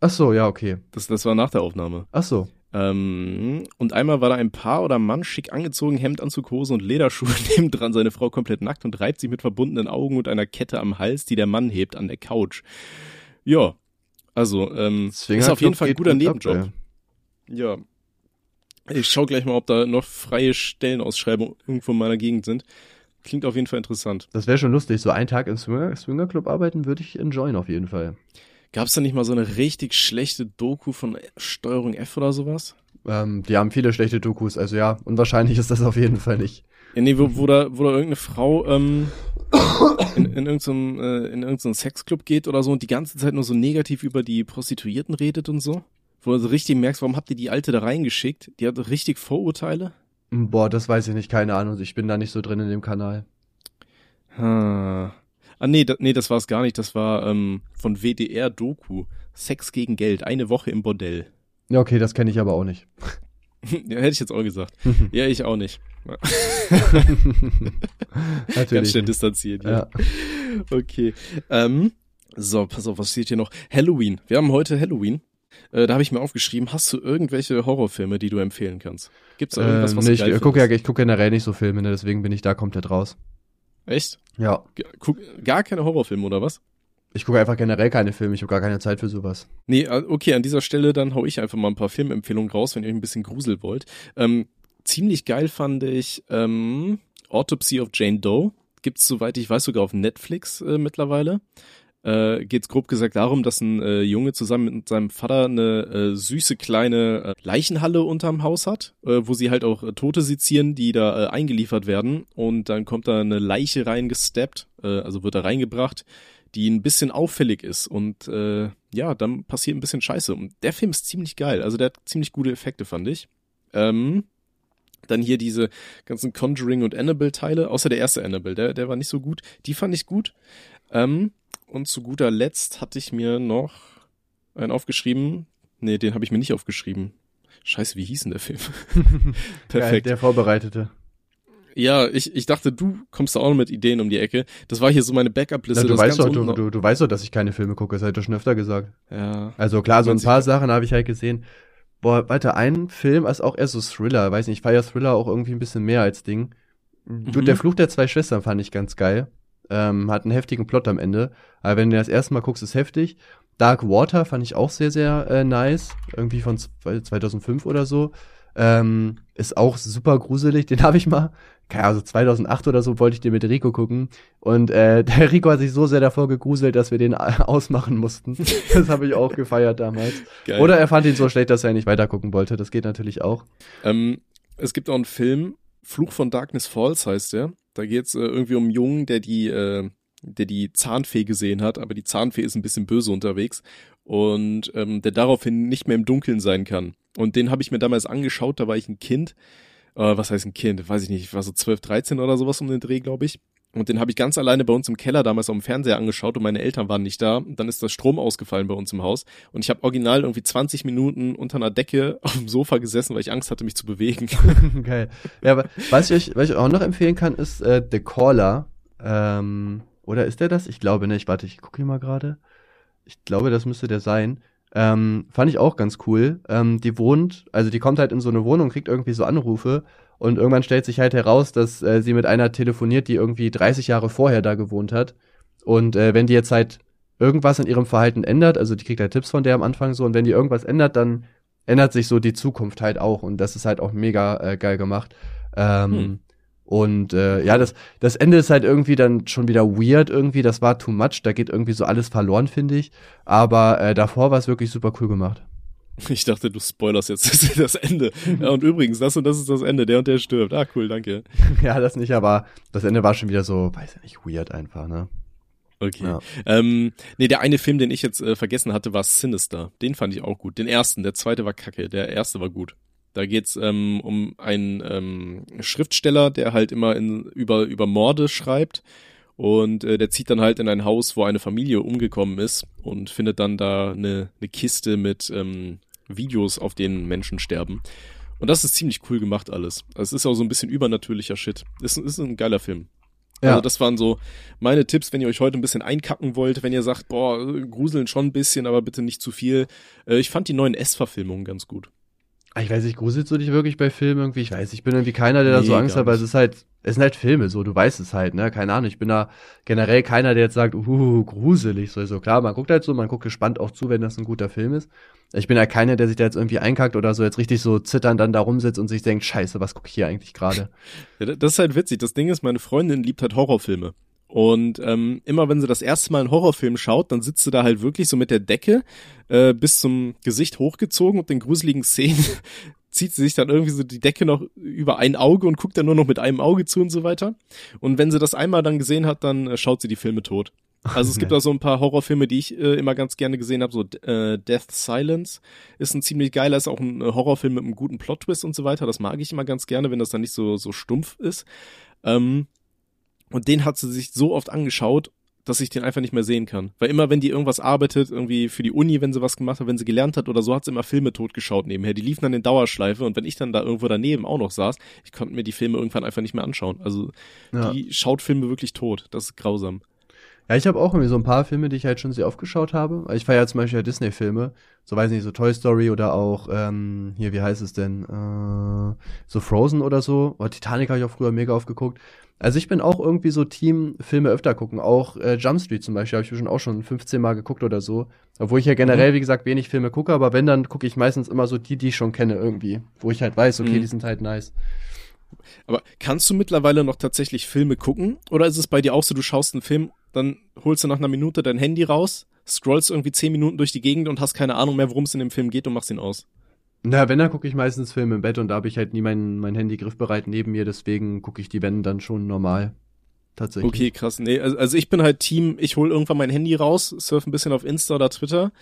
Ach so, ja, okay. Das, das war nach der Aufnahme. Ach so. Ähm, und einmal war da ein Paar oder Mann schick angezogen, Hemdanzug, Hose und Lederschuhe nebendran, seine Frau komplett nackt und reibt sich mit verbundenen Augen und einer Kette am Hals, die der Mann hebt an der Couch. Ja, also, ähm, ist auf jeden Fall ein guter gut ab, Nebenjob. ey. ja. Ich schau gleich mal, ob da noch freie Stellenausschreibungen irgendwo in meiner Gegend sind. Klingt auf jeden Fall interessant. Das wäre schon lustig. So einen Tag im Swinger, Swingerclub arbeiten würde ich enjoyen auf jeden Fall. Gab's da nicht mal so eine richtig schlechte Doku von Steuerung F oder sowas? Ähm, die haben viele schlechte Dokus, also ja, unwahrscheinlich ist das auf jeden Fall nicht. Ja, nee, wo, wo da, wo da irgendeine Frau ähm, in, in irgendeinem äh, in irgendeinem Sexclub geht oder so und die ganze Zeit nur so negativ über die Prostituierten redet und so. Wo du so richtig merkst, warum habt ihr die Alte da reingeschickt? Die hat richtig Vorurteile. Hm, Boah, das weiß ich nicht, keine Ahnung. Ich bin da nicht so drin in dem Kanal. Ah, ah nee, da, nee, das war es gar nicht. Das war ähm, von WDR Doku. Sex gegen Geld, eine Woche im Bordell. Ja, okay, das kenne ich aber auch nicht. ja, hätte ich jetzt auch gesagt. Ja, ich auch nicht. Ganz Natürlich. schnell nicht. distanziert. Ja. Okay. Ähm, so, pass auf, was steht hier noch? Halloween. Wir haben heute Halloween. Äh, da habe ich mir aufgeschrieben, hast du irgendwelche Horrorfilme, die du empfehlen kannst? Gibt's da irgendwas, Ähm, was nee, du ich geil gucke ja, findest? ich guck generell nicht so Filme, ne, deswegen bin ich da komplett raus. Echt? Ja. Guck, gar keine Horrorfilme, oder was? Ich gucke einfach generell keine Filme, ich habe gar keine Zeit für sowas. Nee, okay, an dieser Stelle dann hau ich einfach mal ein paar Filmempfehlungen raus, wenn ihr euch ein bisschen Grusel wollt. Ähm, ziemlich geil fand ich ähm, Autopsy of Jane Doe. Gibt's, soweit ich weiß, sogar auf Netflix äh, mittlerweile. Äh, geht's grob gesagt darum, dass ein äh, Junge zusammen mit seinem Vater eine äh, süße kleine äh, Leichenhalle unterm Haus hat, äh, wo sie halt auch äh, Tote sezieren, die da äh, eingeliefert werden. Und dann kommt da eine Leiche reingesteppt, äh, also wird da reingebracht, die ein bisschen auffällig ist. Und äh, ja, dann passiert ein bisschen Scheiße. Und der Film ist ziemlich geil. Also der hat ziemlich gute Effekte, fand ich. Ähm, dann hier diese ganzen Conjuring und Annabelle-Teile, außer der erste Annabelle, der, der war nicht so gut. Die fand ich gut. Ähm, und zu guter Letzt hatte ich mir noch einen aufgeschrieben. Nee, den habe ich mir nicht aufgeschrieben. Scheiße, wie hieß denn der Film? Geil, Perfekt. der Vorbereitete. ja, ich, ich dachte, du kommst da auch noch mit Ideen um die Ecke. Das war hier so meine Backup-Liste. du, weißt doch, du, du, du weißt doch, dass ich keine Filme gucke, das hast du schon öfter gesagt. Ja. Also klar, so ein paar Sachen habe ich halt gesehen. Boah, warte, ein Film ist auch eher so Thriller, weiß nicht, ich feiere Thriller auch irgendwie ein bisschen mehr als Ding. Gut, Mhm. der Fluch der zwei Schwestern fand ich ganz geil. Ähm, hat einen heftigen Plot am Ende. Aber wenn du das erste Mal guckst, ist heftig. Dark Water fand ich auch sehr, sehr äh, nice. Irgendwie von z- 2005 oder so. Ähm, ist auch super gruselig. Den habe ich mal, also 2008 oder so wollte ich den mit Rico gucken. Und äh, der Rico hat sich so sehr davor gegruselt, dass wir den ausmachen mussten. Das habe ich auch gefeiert damals. Geil. Oder er fand ihn so schlecht, dass er nicht weiter gucken wollte. Das geht natürlich auch. Ähm, es gibt auch einen Film, Fluch von Darkness Falls heißt der. Da geht's äh, irgendwie um einen Jungen, der die, äh, der die Zahnfee gesehen hat, aber die Zahnfee ist ein bisschen böse unterwegs und ähm, der daraufhin nicht mehr im Dunkeln sein kann. Und den habe ich mir damals angeschaut, da war ich ein Kind. äh, was heißt ein Kind, weiß ich nicht, ich war so 12, 13 oder sowas um den Dreh, glaube ich. Und den habe ich ganz alleine bei uns im Keller damals dem Fernseher angeschaut und meine Eltern waren nicht da. Und dann ist der Strom ausgefallen bei uns im Haus. Und ich habe original irgendwie 20 Minuten unter einer Decke auf dem Sofa gesessen, weil ich Angst hatte, mich zu bewegen. Geil. Ja, aber was ich euch, was ich auch noch empfehlen kann, ist äh, The Caller. Ähm, oder ist der das? Ich glaube nicht. Warte, ich gucke hier mal gerade. Ich glaube, das müsste der sein. Ähm, fand ich auch ganz cool. Ähm, die wohnt, also die kommt halt in so eine Wohnung, kriegt irgendwie so Anrufe und irgendwann stellt sich halt heraus, dass äh, sie mit einer telefoniert, die irgendwie 30 Jahre vorher da gewohnt hat. Und äh, wenn die jetzt halt irgendwas in ihrem Verhalten ändert, also die kriegt halt Tipps von der am Anfang so, und wenn die irgendwas ändert, dann ändert sich so die Zukunft halt auch. Und das ist halt auch mega äh, geil gemacht. Ähm, hm. Und äh, ja, das, das Ende ist halt irgendwie dann schon wieder weird irgendwie. Das war too much. Da geht irgendwie so alles verloren, finde ich. Aber äh, davor war es wirklich super cool gemacht. Ich dachte, du spoilerst jetzt das Ende. Ja, und übrigens, das und das ist das Ende. Der und der stirbt. Ah, cool, danke. ja, das nicht, aber das Ende war schon wieder so, weiß ja nicht, weird einfach, ne? Okay. Ja. Ähm, nee, der eine Film, den ich jetzt äh, vergessen hatte, war Sinister. Den fand ich auch gut. Den ersten, der zweite war kacke. Der erste war gut. Da geht's ähm, um einen ähm, Schriftsteller, der halt immer in, über, über Morde schreibt. Und äh, der zieht dann halt in ein Haus, wo eine Familie umgekommen ist und findet dann da eine, eine Kiste mit ähm, Videos, auf denen Menschen sterben. Und das ist ziemlich cool gemacht alles. Es ist auch so ein bisschen übernatürlicher Shit. Ist, ist ein geiler Film. Ja. Also das waren so meine Tipps, wenn ihr euch heute ein bisschen einkacken wollt, wenn ihr sagt, boah, gruseln schon ein bisschen, aber bitte nicht zu viel. Äh, ich fand die neuen S-Verfilmungen ganz gut. Ah, ich weiß nicht, gruselst du dich wirklich bei Filmen irgendwie? Ich weiß, ich bin irgendwie keiner, der nee, da so Angst hat, weil es ist halt, es sind halt Filme, so, du weißt es halt, ne? Keine Ahnung, ich bin da generell keiner, der jetzt sagt, uh, gruselig, so, so. Klar, man guckt halt so, man guckt gespannt auch zu, wenn das ein guter Film ist. Ich bin ja halt keiner, der sich da jetzt irgendwie einkackt oder so jetzt richtig so zitternd dann da rumsitzt und sich denkt, scheiße, was gucke ich hier eigentlich gerade? ja, das ist halt witzig. Das Ding ist, meine Freundin liebt halt Horrorfilme. Und ähm, immer wenn sie das erste Mal einen Horrorfilm schaut, dann sitzt sie da halt wirklich so mit der Decke äh, bis zum Gesicht hochgezogen und den gruseligen Szenen zieht sie sich dann irgendwie so die Decke noch über ein Auge und guckt dann nur noch mit einem Auge zu und so weiter. Und wenn sie das einmal dann gesehen hat, dann äh, schaut sie die Filme tot. Also es gibt auch so ein paar Horrorfilme, die ich äh, immer ganz gerne gesehen habe. So äh, Death Silence ist ein ziemlich geiler, ist auch ein äh, Horrorfilm mit einem guten Plot-Twist und so weiter. Das mag ich immer ganz gerne, wenn das dann nicht so, so stumpf ist. Ähm, und den hat sie sich so oft angeschaut, dass ich den einfach nicht mehr sehen kann. Weil immer, wenn die irgendwas arbeitet, irgendwie für die Uni, wenn sie was gemacht hat, wenn sie gelernt hat oder so, hat sie immer Filme totgeschaut nebenher. Die liefen dann in Dauerschleife und wenn ich dann da irgendwo daneben auch noch saß, ich konnte mir die Filme irgendwann einfach nicht mehr anschauen. Also ja. die schaut Filme wirklich tot. Das ist grausam. Ja, ich habe auch irgendwie so ein paar Filme, die ich halt schon sehr oft geschaut habe. Ich feiere ja zum Beispiel Disney-Filme, so weiß nicht, so Toy Story oder auch, ähm, hier, wie heißt es denn, äh, so Frozen oder so. Oder Titanic habe ich auch früher mega aufgeguckt. Also ich bin auch irgendwie so Team Filme öfter gucken. Auch äh, Jump Street zum Beispiel habe ich schon auch schon 15 Mal geguckt oder so. Obwohl ich ja generell, mhm. wie gesagt, wenig Filme gucke, aber wenn, dann gucke ich meistens immer so die, die ich schon kenne irgendwie. Wo ich halt weiß, okay, mhm. die sind halt nice. Aber kannst du mittlerweile noch tatsächlich Filme gucken? Oder ist es bei dir auch so, du schaust einen Film, dann holst du nach einer Minute dein Handy raus, scrollst irgendwie 10 Minuten durch die Gegend und hast keine Ahnung mehr, worum es in dem Film geht und machst ihn aus? Na, wenn, dann gucke ich meistens Filme im Bett und da habe ich halt nie mein, mein Handy griffbereit neben mir, deswegen gucke ich die Wenn dann schon normal. Tatsächlich. Okay, krass. Nee, also, also ich bin halt Team, ich hole irgendwann mein Handy raus, surf ein bisschen auf Insta oder Twitter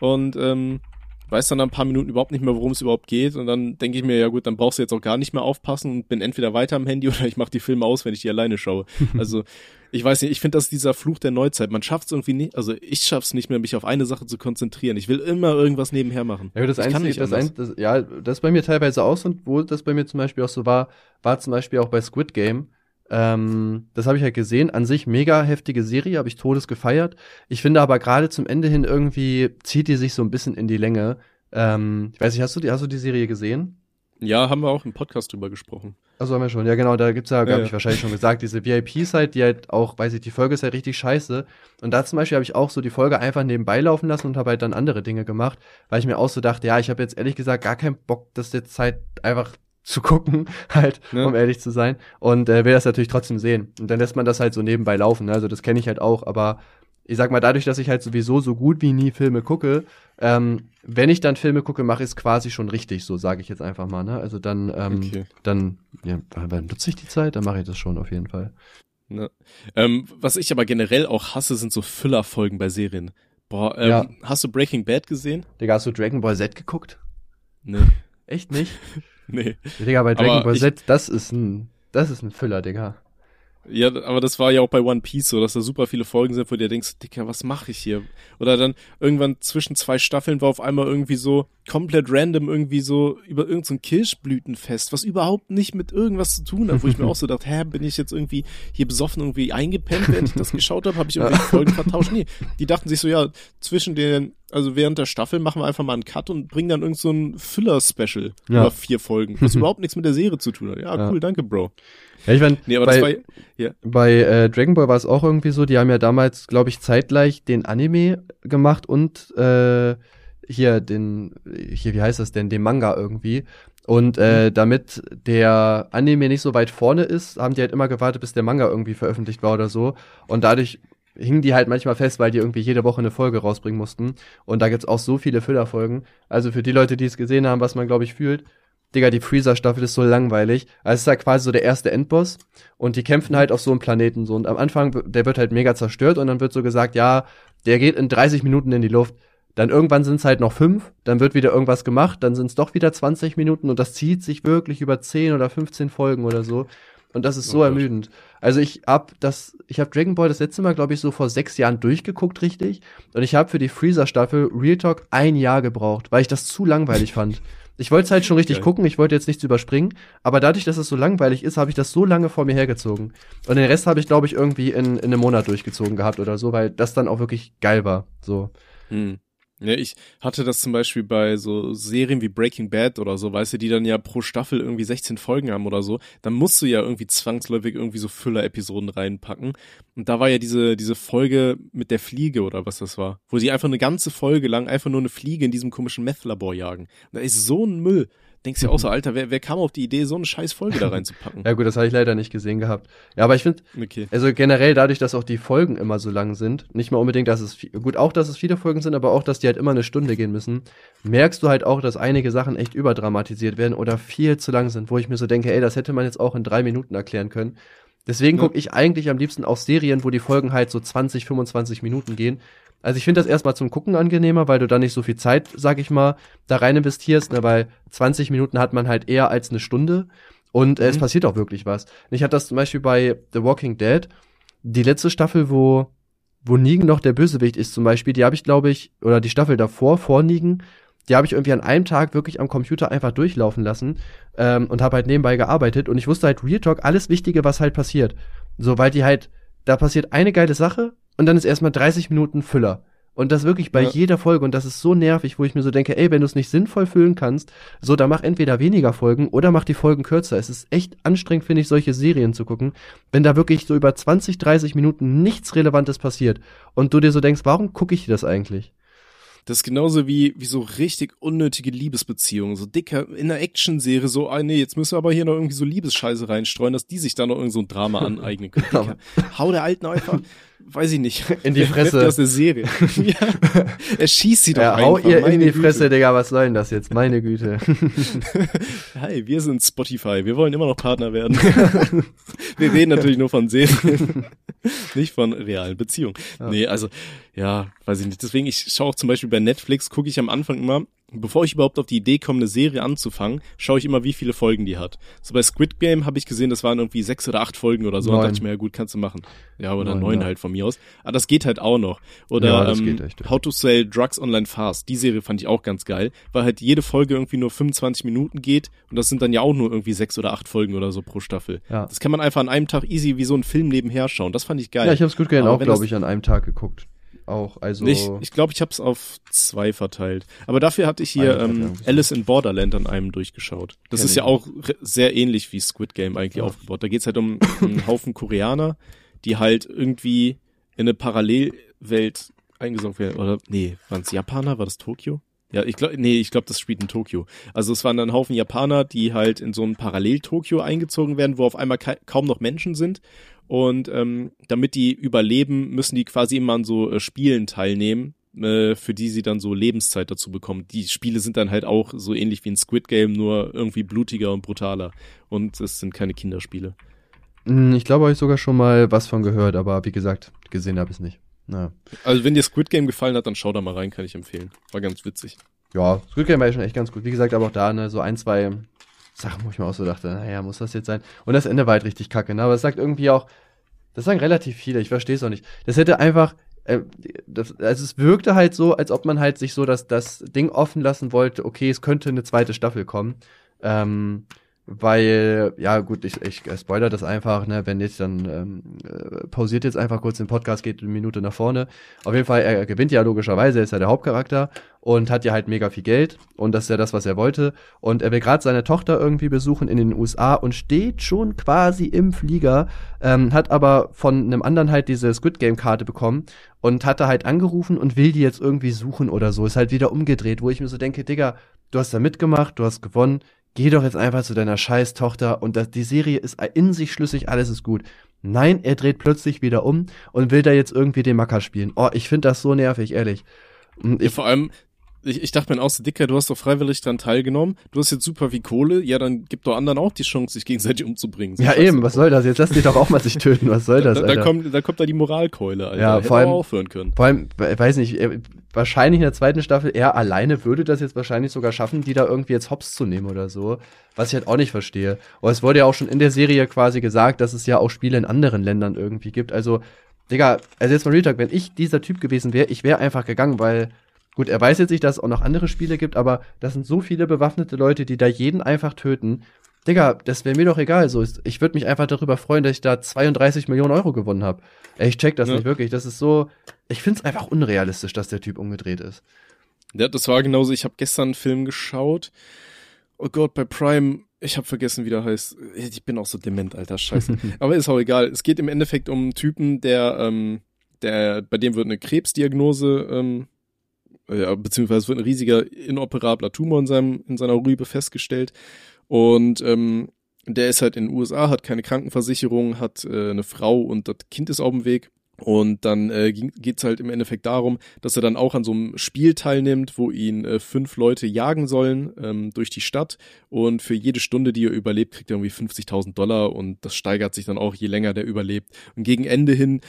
und ähm, weiß dann ein paar Minuten überhaupt nicht mehr, worum es überhaupt geht. Und dann denke ich mir, ja gut, dann brauchst du jetzt auch gar nicht mehr aufpassen und bin entweder weiter am Handy oder ich mache die Filme aus, wenn ich die alleine schaue. Also ich weiß nicht, ich finde, das ist dieser Fluch der Neuzeit. Man schafft es irgendwie nicht, also ich schaff's nicht mehr, mich auf eine Sache zu konzentrieren. Ich will immer irgendwas nebenher machen. Ja, das, Einzige, das, ein, das Ja, das bei mir teilweise aus und wo das bei mir zum Beispiel auch so war, war zum Beispiel auch bei Squid Game. Ähm, das habe ich halt gesehen. An sich mega heftige Serie, habe ich todes gefeiert. Ich finde aber gerade zum Ende hin irgendwie zieht die sich so ein bisschen in die Länge. Ähm, ich weiß nicht, hast du die, hast du die Serie gesehen? Ja, haben wir auch im Podcast drüber gesprochen. Also haben wir schon. Ja, genau, da gibt's ja, ja, habe ich wahrscheinlich schon gesagt, diese VIPs halt, die halt auch, weiß ich, die Folge ist ja richtig scheiße. Und da zum Beispiel habe ich auch so die Folge einfach nebenbei laufen lassen und habe halt dann andere Dinge gemacht, weil ich mir auch so dachte, ja, ich habe jetzt ehrlich gesagt gar keinen Bock, das jetzt halt einfach zu gucken, halt, ja. um ehrlich zu sein. Und äh, will das natürlich trotzdem sehen. Und dann lässt man das halt so nebenbei laufen. Ne? Also das kenne ich halt auch, aber ich sag mal, dadurch, dass ich halt sowieso so gut wie nie Filme gucke, ähm, wenn ich dann Filme gucke, mache ich es quasi schon richtig, so sage ich jetzt einfach mal. Ne? Also dann, ähm, okay. dann, ja, wann nutze ich die Zeit? Dann mache ich das schon auf jeden Fall. Ne. Ähm, was ich aber generell auch hasse, sind so Füllerfolgen bei Serien. Boah, ähm, ja. hast du Breaking Bad gesehen? Digga, hast du Dragon Ball Z geguckt? Ne. Echt nicht? Nee. Digga, bei Dragon Aber Ball Z, das ist ein, das ist ein Füller, Digga. Ja, aber das war ja auch bei One Piece so, dass da super viele Folgen sind, wo du dir denkst, Dicker, was mache ich hier? Oder dann irgendwann zwischen zwei Staffeln war auf einmal irgendwie so komplett random irgendwie so über irgendein so Kirschblütenfest, was überhaupt nicht mit irgendwas zu tun hat, wo ich mir auch so dachte, hä, bin ich jetzt irgendwie hier besoffen irgendwie eingepennt, während ich das geschaut habe, habe ich irgendwie Folgen vertauscht? Nee, die dachten sich so, ja, zwischen den, also während der Staffel machen wir einfach mal einen Cut und bringen dann irgend so ein Füller-Special Ja. über vier Folgen, was überhaupt nichts mit der Serie zu tun hat. Ja, Ja. cool, danke, Bro. Ja, ich mein, Nee, aber bei, das war, ja. bei äh, Dragon Ball war es auch irgendwie so, die haben ja damals, glaube ich, zeitgleich den Anime gemacht und äh, hier den, hier, wie heißt das denn, den Manga irgendwie. Und äh, damit der Anime nicht so weit vorne ist, haben die halt immer gewartet, bis der Manga irgendwie veröffentlicht war oder so. Und dadurch hingen die halt manchmal fest, weil die irgendwie jede Woche eine Folge rausbringen mussten. Und da gibt's auch so viele Füllerfolgen. Also für die Leute, die es gesehen haben, was man, glaube ich, fühlt, Digga, die Freezer-Staffel ist so langweilig. Also es ist halt quasi so der erste Endboss und die kämpfen halt auf so einem Planeten so. Und am Anfang, der wird halt mega zerstört und dann wird so gesagt, ja, der geht in 30 Minuten in die Luft. Dann irgendwann sind es halt noch fünf, dann wird wieder irgendwas gemacht, dann sind es doch wieder 20 Minuten und das zieht sich wirklich über 10 oder 15 Folgen oder so. Und das ist so Oh ermüdend. Also ich hab das, ich habe Dragon Ball das letzte Mal, glaube ich, so vor sechs Jahren durchgeguckt, richtig. Und ich habe für die Freezer-Staffel Real Talk ein Jahr gebraucht, weil ich das zu langweilig fand. Ich wollte es halt schon richtig Geil. gucken, ich wollte jetzt nichts überspringen, aber dadurch, dass es so langweilig ist, habe ich das so lange vor mir hergezogen. Und den Rest habe ich, glaube ich, irgendwie in, in einem Monat durchgezogen gehabt oder so, weil das dann auch wirklich geil war. So. Hm. Ja, ich hatte das zum Beispiel bei so Serien wie Breaking Bad oder so, weißt du, die dann ja pro Staffel irgendwie 16 Folgen haben oder so, dann musst du ja irgendwie zwangsläufig irgendwie so Füller-Episoden reinpacken. Und da war ja diese, diese Folge mit der Fliege oder was das war, wo sie einfach eine ganze Folge lang einfach nur eine Fliege in diesem komischen Meth-Labor jagen. Und da ist so ein Müll. Denkst ja auch so, Alter, wer, wer kam auf die Idee, so eine scheiß Folge da reinzupacken? Ja gut, das habe ich leider nicht gesehen gehabt. Ja, aber ich finde, Okay. also generell dadurch, dass auch die Folgen immer so lang sind, nicht mal unbedingt, dass es gut auch, dass es viele Folgen sind, aber auch, dass die halt immer eine Stunde gehen müssen, merkst du halt auch, dass einige Sachen echt überdramatisiert werden oder viel zu lang sind, wo ich mir so denke, ey, das hätte man jetzt auch in drei Minuten erklären können. Deswegen Ja. gucke ich eigentlich am liebsten auch Serien, wo die Folgen halt so 20, 25 Minuten gehen. Also ich finde das erstmal zum Gucken angenehmer, weil du da nicht so viel Zeit, sag ich mal, da rein investierst, ne, weil 20 Minuten hat man halt eher als eine Stunde und äh, es Mhm. passiert auch wirklich was. Ich hatte das zum Beispiel bei The Walking Dead, die letzte Staffel, wo, wo Negan noch der Bösewicht ist zum Beispiel, die habe ich, glaube ich, oder die Staffel davor, vor Negan, die habe ich irgendwie an einem Tag wirklich am Computer einfach durchlaufen lassen ähm, und habe halt nebenbei gearbeitet und ich wusste halt Real Talk alles Wichtige, was halt passiert. So, weil die halt, da passiert eine geile Sache und dann ist erstmal 30 Minuten Füller. Und das wirklich bei Ja. jeder Folge und das ist so nervig, wo ich mir so denke, ey, wenn du es nicht sinnvoll füllen kannst, so, dann mach entweder weniger Folgen oder mach die Folgen kürzer. Es ist echt anstrengend, finde ich, solche Serien zu gucken, wenn da wirklich so über 20, 30 Minuten nichts Relevantes passiert und du dir so denkst, warum gucke ich das eigentlich? Das ist genauso wie, wie so richtig unnötige Liebesbeziehungen. So dicker, in einer Actionserie so, ah nee, jetzt müssen wir aber hier noch irgendwie so Liebesscheiße reinstreuen, dass die sich da noch irgend so ein Drama aneignen können. Dicker, hau der Alten einfach, weiß ich nicht. In die Fresse. die aus der Serie. ja. Er schießt sie doch Ja, einfach. hau ihr in meine die Güte. Fresse, Digga, was soll denn das jetzt? Meine Güte. Hi, wir sind Spotify. Wir wollen immer noch Partner werden. wir reden natürlich nur von Serien, nicht von realen Beziehungen. Ja. Nee, also, ja, weiß ich nicht. Deswegen, ich schaue auch zum Beispiel bei Netflix, gucke ich am Anfang immer, bevor ich überhaupt auf die Idee komme, eine Serie anzufangen, schaue ich immer, wie viele Folgen die hat. So bei Squid Game habe ich gesehen, das waren irgendwie sechs oder acht Folgen oder so. Und Neun. dachte ich mir, ja gut, kannst du machen. Ja, oder Neun, neun ja. halt von mir aus. Aber das geht halt auch noch. Oder Ja, ähm, echt. How to Sell Drugs Online Fast. Die Serie fand ich auch ganz geil, weil halt jede Folge irgendwie nur 25 Minuten geht und das sind dann ja auch nur irgendwie sechs oder acht Folgen oder so pro Staffel. Ja. Das kann man einfach an einem Tag easy wie so ein Film nebenher schauen. Das fand ich geil. Ja, ich habe Squid Game auch, glaube ich, an einem Tag geguckt. Auch, also. Ich ich, glaube, ich habe es auf zwei verteilt. Aber dafür hatte ich hier ähm. Alice in Borderland an einem durchgeschaut. Das Kenn ist ich ja auch sehr ähnlich wie Squid Game eigentlich Ja. aufgebaut. Da geht's halt um einen Haufen Koreaner, die halt irgendwie in eine Parallelwelt eingesaugt werden. Oder nee, waren es Japaner? War das Tokio? Ja, ich glaube, nee, ich glaube, das spielt in Tokio. Also es waren dann ein Haufen Japaner, die halt in so ein Parallel-Tokio eingezogen werden, wo auf einmal ka kaum noch Menschen sind. Und ähm, damit die überleben, müssen die quasi immer an so äh, Spielen teilnehmen, äh, für die sie dann so Lebenszeit dazu bekommen. Die Spiele sind dann halt auch so ähnlich wie ein Squid Game, nur irgendwie blutiger und brutaler. Und es sind keine Kinderspiele. Hm, Ich glaube, habe ich sogar schon mal was von gehört, aber wie gesagt, gesehen habe ich es nicht. Na. Also wenn dir Squid Game gefallen hat, dann schau da mal rein, kann ich empfehlen. War ganz witzig. ja, Squid Game war ja schon echt ganz gut. Wie gesagt, aber auch da, ne, so ein, zwei Sachen, wo ich mir auch so dachte, naja, muss das jetzt sein? Und das Ende war halt richtig kacke, ne? Aber es sagt irgendwie auch, das sagen relativ viele, ich verstehe es auch nicht. Das hätte einfach, äh, das, also es wirkte halt so, als ob man halt sich so das, das Ding offen lassen wollte, okay, es könnte eine zweite Staffel kommen. Ähm, weil, ja gut, ich, ich spoiler das einfach, ne, wenn jetzt dann ähm, äh, pausiert jetzt einfach kurz den Podcast, geht eine Minute nach vorne. Auf jeden Fall, er gewinnt ja logischerweise, er ist ja der Hauptcharakter und hat ja halt mega viel Geld und das ist ja das, was er wollte. Und er will gerade seine Tochter irgendwie besuchen in den USA und steht schon quasi im Flieger, ähm, hat aber von einem anderen halt diese Squid Game Karte bekommen und hat da halt angerufen und will die jetzt irgendwie suchen oder so. Ist halt wieder umgedreht, wo ich mir so denke, Digga, du hast da mitgemacht, du hast gewonnen, geh doch jetzt einfach zu deiner scheiß Tochter und das, die Serie ist in sich schlüssig, alles ist gut. Nein, er dreht plötzlich wieder um und will da jetzt irgendwie den Macker spielen. Oh, ich finde das so nervig, ehrlich. Ich, ja, vor allem, ich, ich dachte mir auch so, Dicker, du hast doch freiwillig dran teilgenommen, du hast jetzt super wie Kohle, ja, dann gib doch anderen auch die Chance, sich gegenseitig umzubringen. Ja, eben, was soll das? Jetzt lass dich doch auch mal sich töten, was soll das, da, da, kommt, da kommt da die Moralkeule, Alter. Ja, vor allem, aufhören können. Vor allem, weiß nicht, wahrscheinlich in der zweiten Staffel, er alleine würde das jetzt wahrscheinlich sogar schaffen, die da irgendwie jetzt hops zu nehmen oder so. Was ich halt auch nicht verstehe. Aber es wurde ja auch schon in der Serie quasi gesagt, dass es ja auch Spiele in anderen Ländern irgendwie gibt. Also, Digga, also jetzt mal Real Talk, wenn ich dieser Typ gewesen wäre, ich wäre einfach gegangen, weil Gut, er weiß jetzt nicht, dass es auch noch andere Spiele gibt, aber das sind so viele bewaffnete Leute, die da jeden einfach töten. Digga, das wäre mir doch egal. So, ich würde mich einfach darüber freuen, dass ich da 32 Millionen Euro gewonnen habe. Ich check das ja. nicht wirklich. Das ist so. Ich find's einfach unrealistisch, dass der Typ umgedreht ist. Ja, das war genauso. Ich habe gestern einen Film geschaut. Oh Gott, bei Prime. Ich habe vergessen, wie der heißt. Ich bin auch so dement, alter Scheiße. Aber ist auch egal. Es geht im Endeffekt um einen Typen, der, ähm, der, bei dem wird eine Krebsdiagnose ähm, ja, beziehungsweise wird ein riesiger inoperabler Tumor in, seinem, in seiner Rübe festgestellt. Und ähm, der ist halt in den USA, hat keine Krankenversicherung, hat äh, eine Frau und das Kind ist auf dem Weg. Und dann äh, geht es halt im Endeffekt darum, dass er dann auch an so einem Spiel teilnimmt, wo ihn äh, fünf Leute jagen sollen ähm, durch die Stadt. Und für jede Stunde, die er überlebt, kriegt er irgendwie 50.000 Dollar. Und das steigert sich dann auch, je länger der überlebt. Und gegen Ende hin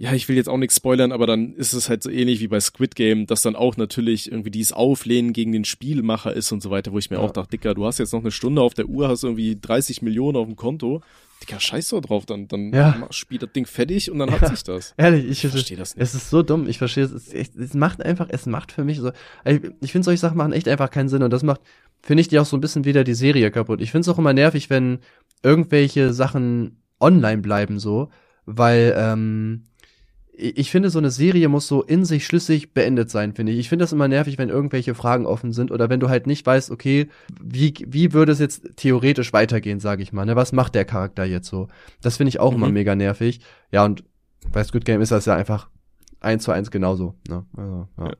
ja, ich will jetzt auch nichts spoilern, aber dann ist es halt so ähnlich wie bei Squid Game, dass dann auch natürlich irgendwie dieses Auflehnen gegen den Spielmacher ist und so weiter, wo ich mir ja. auch dachte, Dicker, du hast jetzt noch eine Stunde auf der Uhr, hast irgendwie 30 Millionen auf dem Konto. Dicker, scheiß doch drauf, dann, dann ja. spielt das Ding fertig und dann hat sich das. Ehrlich, ich, ich verstehe das nicht. Es ist so dumm, ich verstehe es. Es, es macht einfach, es macht für mich so, ich, ich finde solche Sachen machen echt einfach keinen Sinn und das macht, finde ich, die auch so ein bisschen wieder die Serie kaputt. Ich finde es auch immer nervig, wenn irgendwelche Sachen online bleiben so, weil, ähm, ich finde, so eine Serie muss so in sich schlüssig beendet sein, finde ich. Ich finde das immer nervig, wenn irgendwelche Fragen offen sind oder wenn du halt nicht weißt, okay, wie, wie würde es jetzt theoretisch weitergehen, sage ich mal. Ne? Was macht der Charakter jetzt so? Das finde ich auch mhm. immer mega nervig. Ja, und bei Squid Game ist das ja einfach eins zu eins genauso. Ne? Also, ja.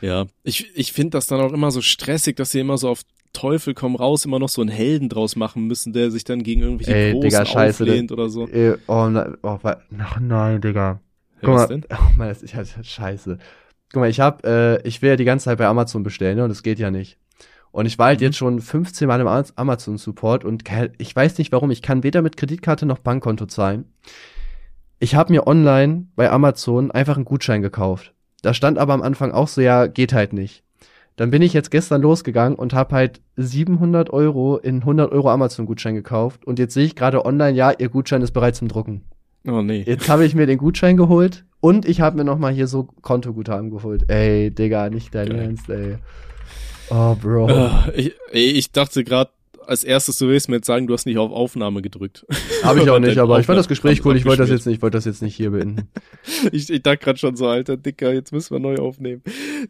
ja, ich, ich finde das dann auch immer so stressig, dass sie immer so auf Teufel komm raus immer noch so einen Helden draus machen müssen, der sich dann gegen irgendwelche Ey, Großen Digga, scheiße, auflehnt oder so. Ey, oh, na, oh, ach nein, Digga. Guck mal, denn? Oh Mann, das ist ja scheiße. Guck mal, ich hab, äh, ich will ja die ganze Zeit bei Amazon bestellen, ne, und das geht ja nicht. Und ich war halt mhm. jetzt schon 15 Mal im Amazon-Support und ich weiß nicht warum, ich kann weder mit Kreditkarte noch Bankkonto zahlen. Ich habe mir online bei Amazon einfach einen Gutschein gekauft. Da stand aber am Anfang auch so, ja, geht halt nicht. Dann bin ich jetzt gestern losgegangen und habe halt 700 Euro in 100 Euro Amazon-Gutschein gekauft. Und jetzt sehe ich gerade online, ja, ihr Gutschein ist bereits zum Drucken. Oh nee. Jetzt habe ich mir den Gutschein geholt und ich habe mir noch mal hier so Kontoguthaben geholt. Ey, Digga, nicht dein Geil. Ernst, ey. Oh, Bro. Uh, ich, ich dachte gerade, als erstes du willst mir jetzt sagen, du hast nicht auf Aufnahme gedrückt. Habe ich auch nicht, aber ich fand das Gespräch cool. Ich wollte das jetzt nicht, ich wollte das jetzt nicht hier beenden. ich, ich dachte gerade schon so, alter Dicker, jetzt müssen wir neu aufnehmen.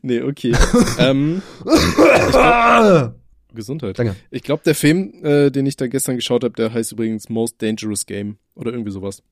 Nee, okay. ähm, glaub, Gesundheit. Danke. Ich glaube, der Film, äh, den ich da gestern geschaut habe, der heißt übrigens Most Dangerous Game oder irgendwie sowas.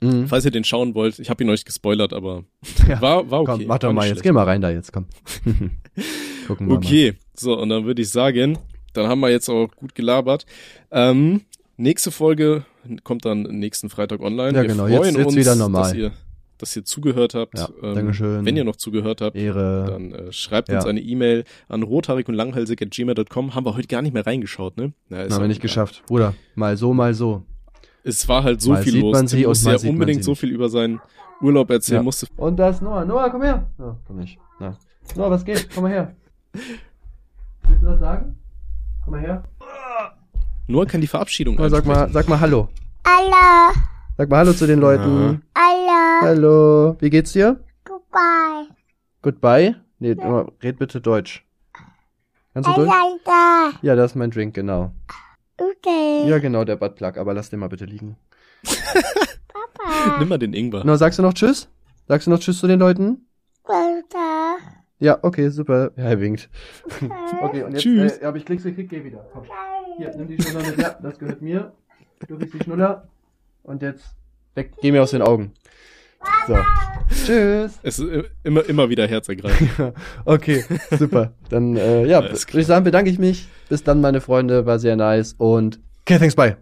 Mhm. Falls ihr den schauen wollt, ich habe ihn euch gespoilert, aber ja. war, war okay. Komm, mach doch mal, jetzt geh mal rein da jetzt, komm. Gucken wir okay, mal. so, und dann würde ich sagen, dann haben wir jetzt auch gut gelabert. Ähm, nächste Folge kommt dann nächsten Freitag online. Ja, wir genau, freuen jetzt, jetzt uns, wieder normal. Dass ihr, dass ihr zugehört habt. Ja, ähm, Dankeschön. Wenn ihr noch zugehört habt, Ehre. dann äh, schreibt ja. uns eine E-Mail an rothaarig und langhalsig at gmail.com. Haben wir heute gar nicht mehr reingeschaut, ne? Na, haben wir nicht geschafft. Bruder, mal so, mal so es war halt so mal viel los. Man sie musste ja unbedingt so viel über seinen Urlaub erzählen. Ja. Musste und das Noah. Noah, komm her. Ja, komm nicht. Na. Noah, was geht? Komm mal her. sagen? Komm mal her. Noah kann die Verabschiedung Oh, sag mal, sag mal Hallo. Hallo, Sag mal Hallo zu den Leuten. hallo, Hallo. Wie geht's dir? goodbye. Goodbye? Nee, Noah, red bitte Deutsch. Kannst du Deutsch? Ja, das ist mein Drink, genau. Okay. Ja, genau, der Buttplug, aber lass den mal bitte liegen. Papa, Nimm mal den Ingwer. Noah, sagst du noch Tschüss? Sagst du noch Tschüss zu den Leuten? Alter. Ja, okay, super. Ja, er winkt. Okay, und jetzt, Tschüss. Äh, aber ich klick's gekriegt, geh wieder. Komm. Hier, nimm die Schnuller mit. Ja, das gehört mir. Du kriegst die Schnuller. Und jetzt weg, geh mir aus den Augen. So. Tschüss. Es ist immer, immer wieder herzergreifend. Okay, super. Dann, äh, ja, würde ich sagen, bedanke ich mich. Bis dann, meine Freunde. War sehr nice. Und okay, thanks, bye.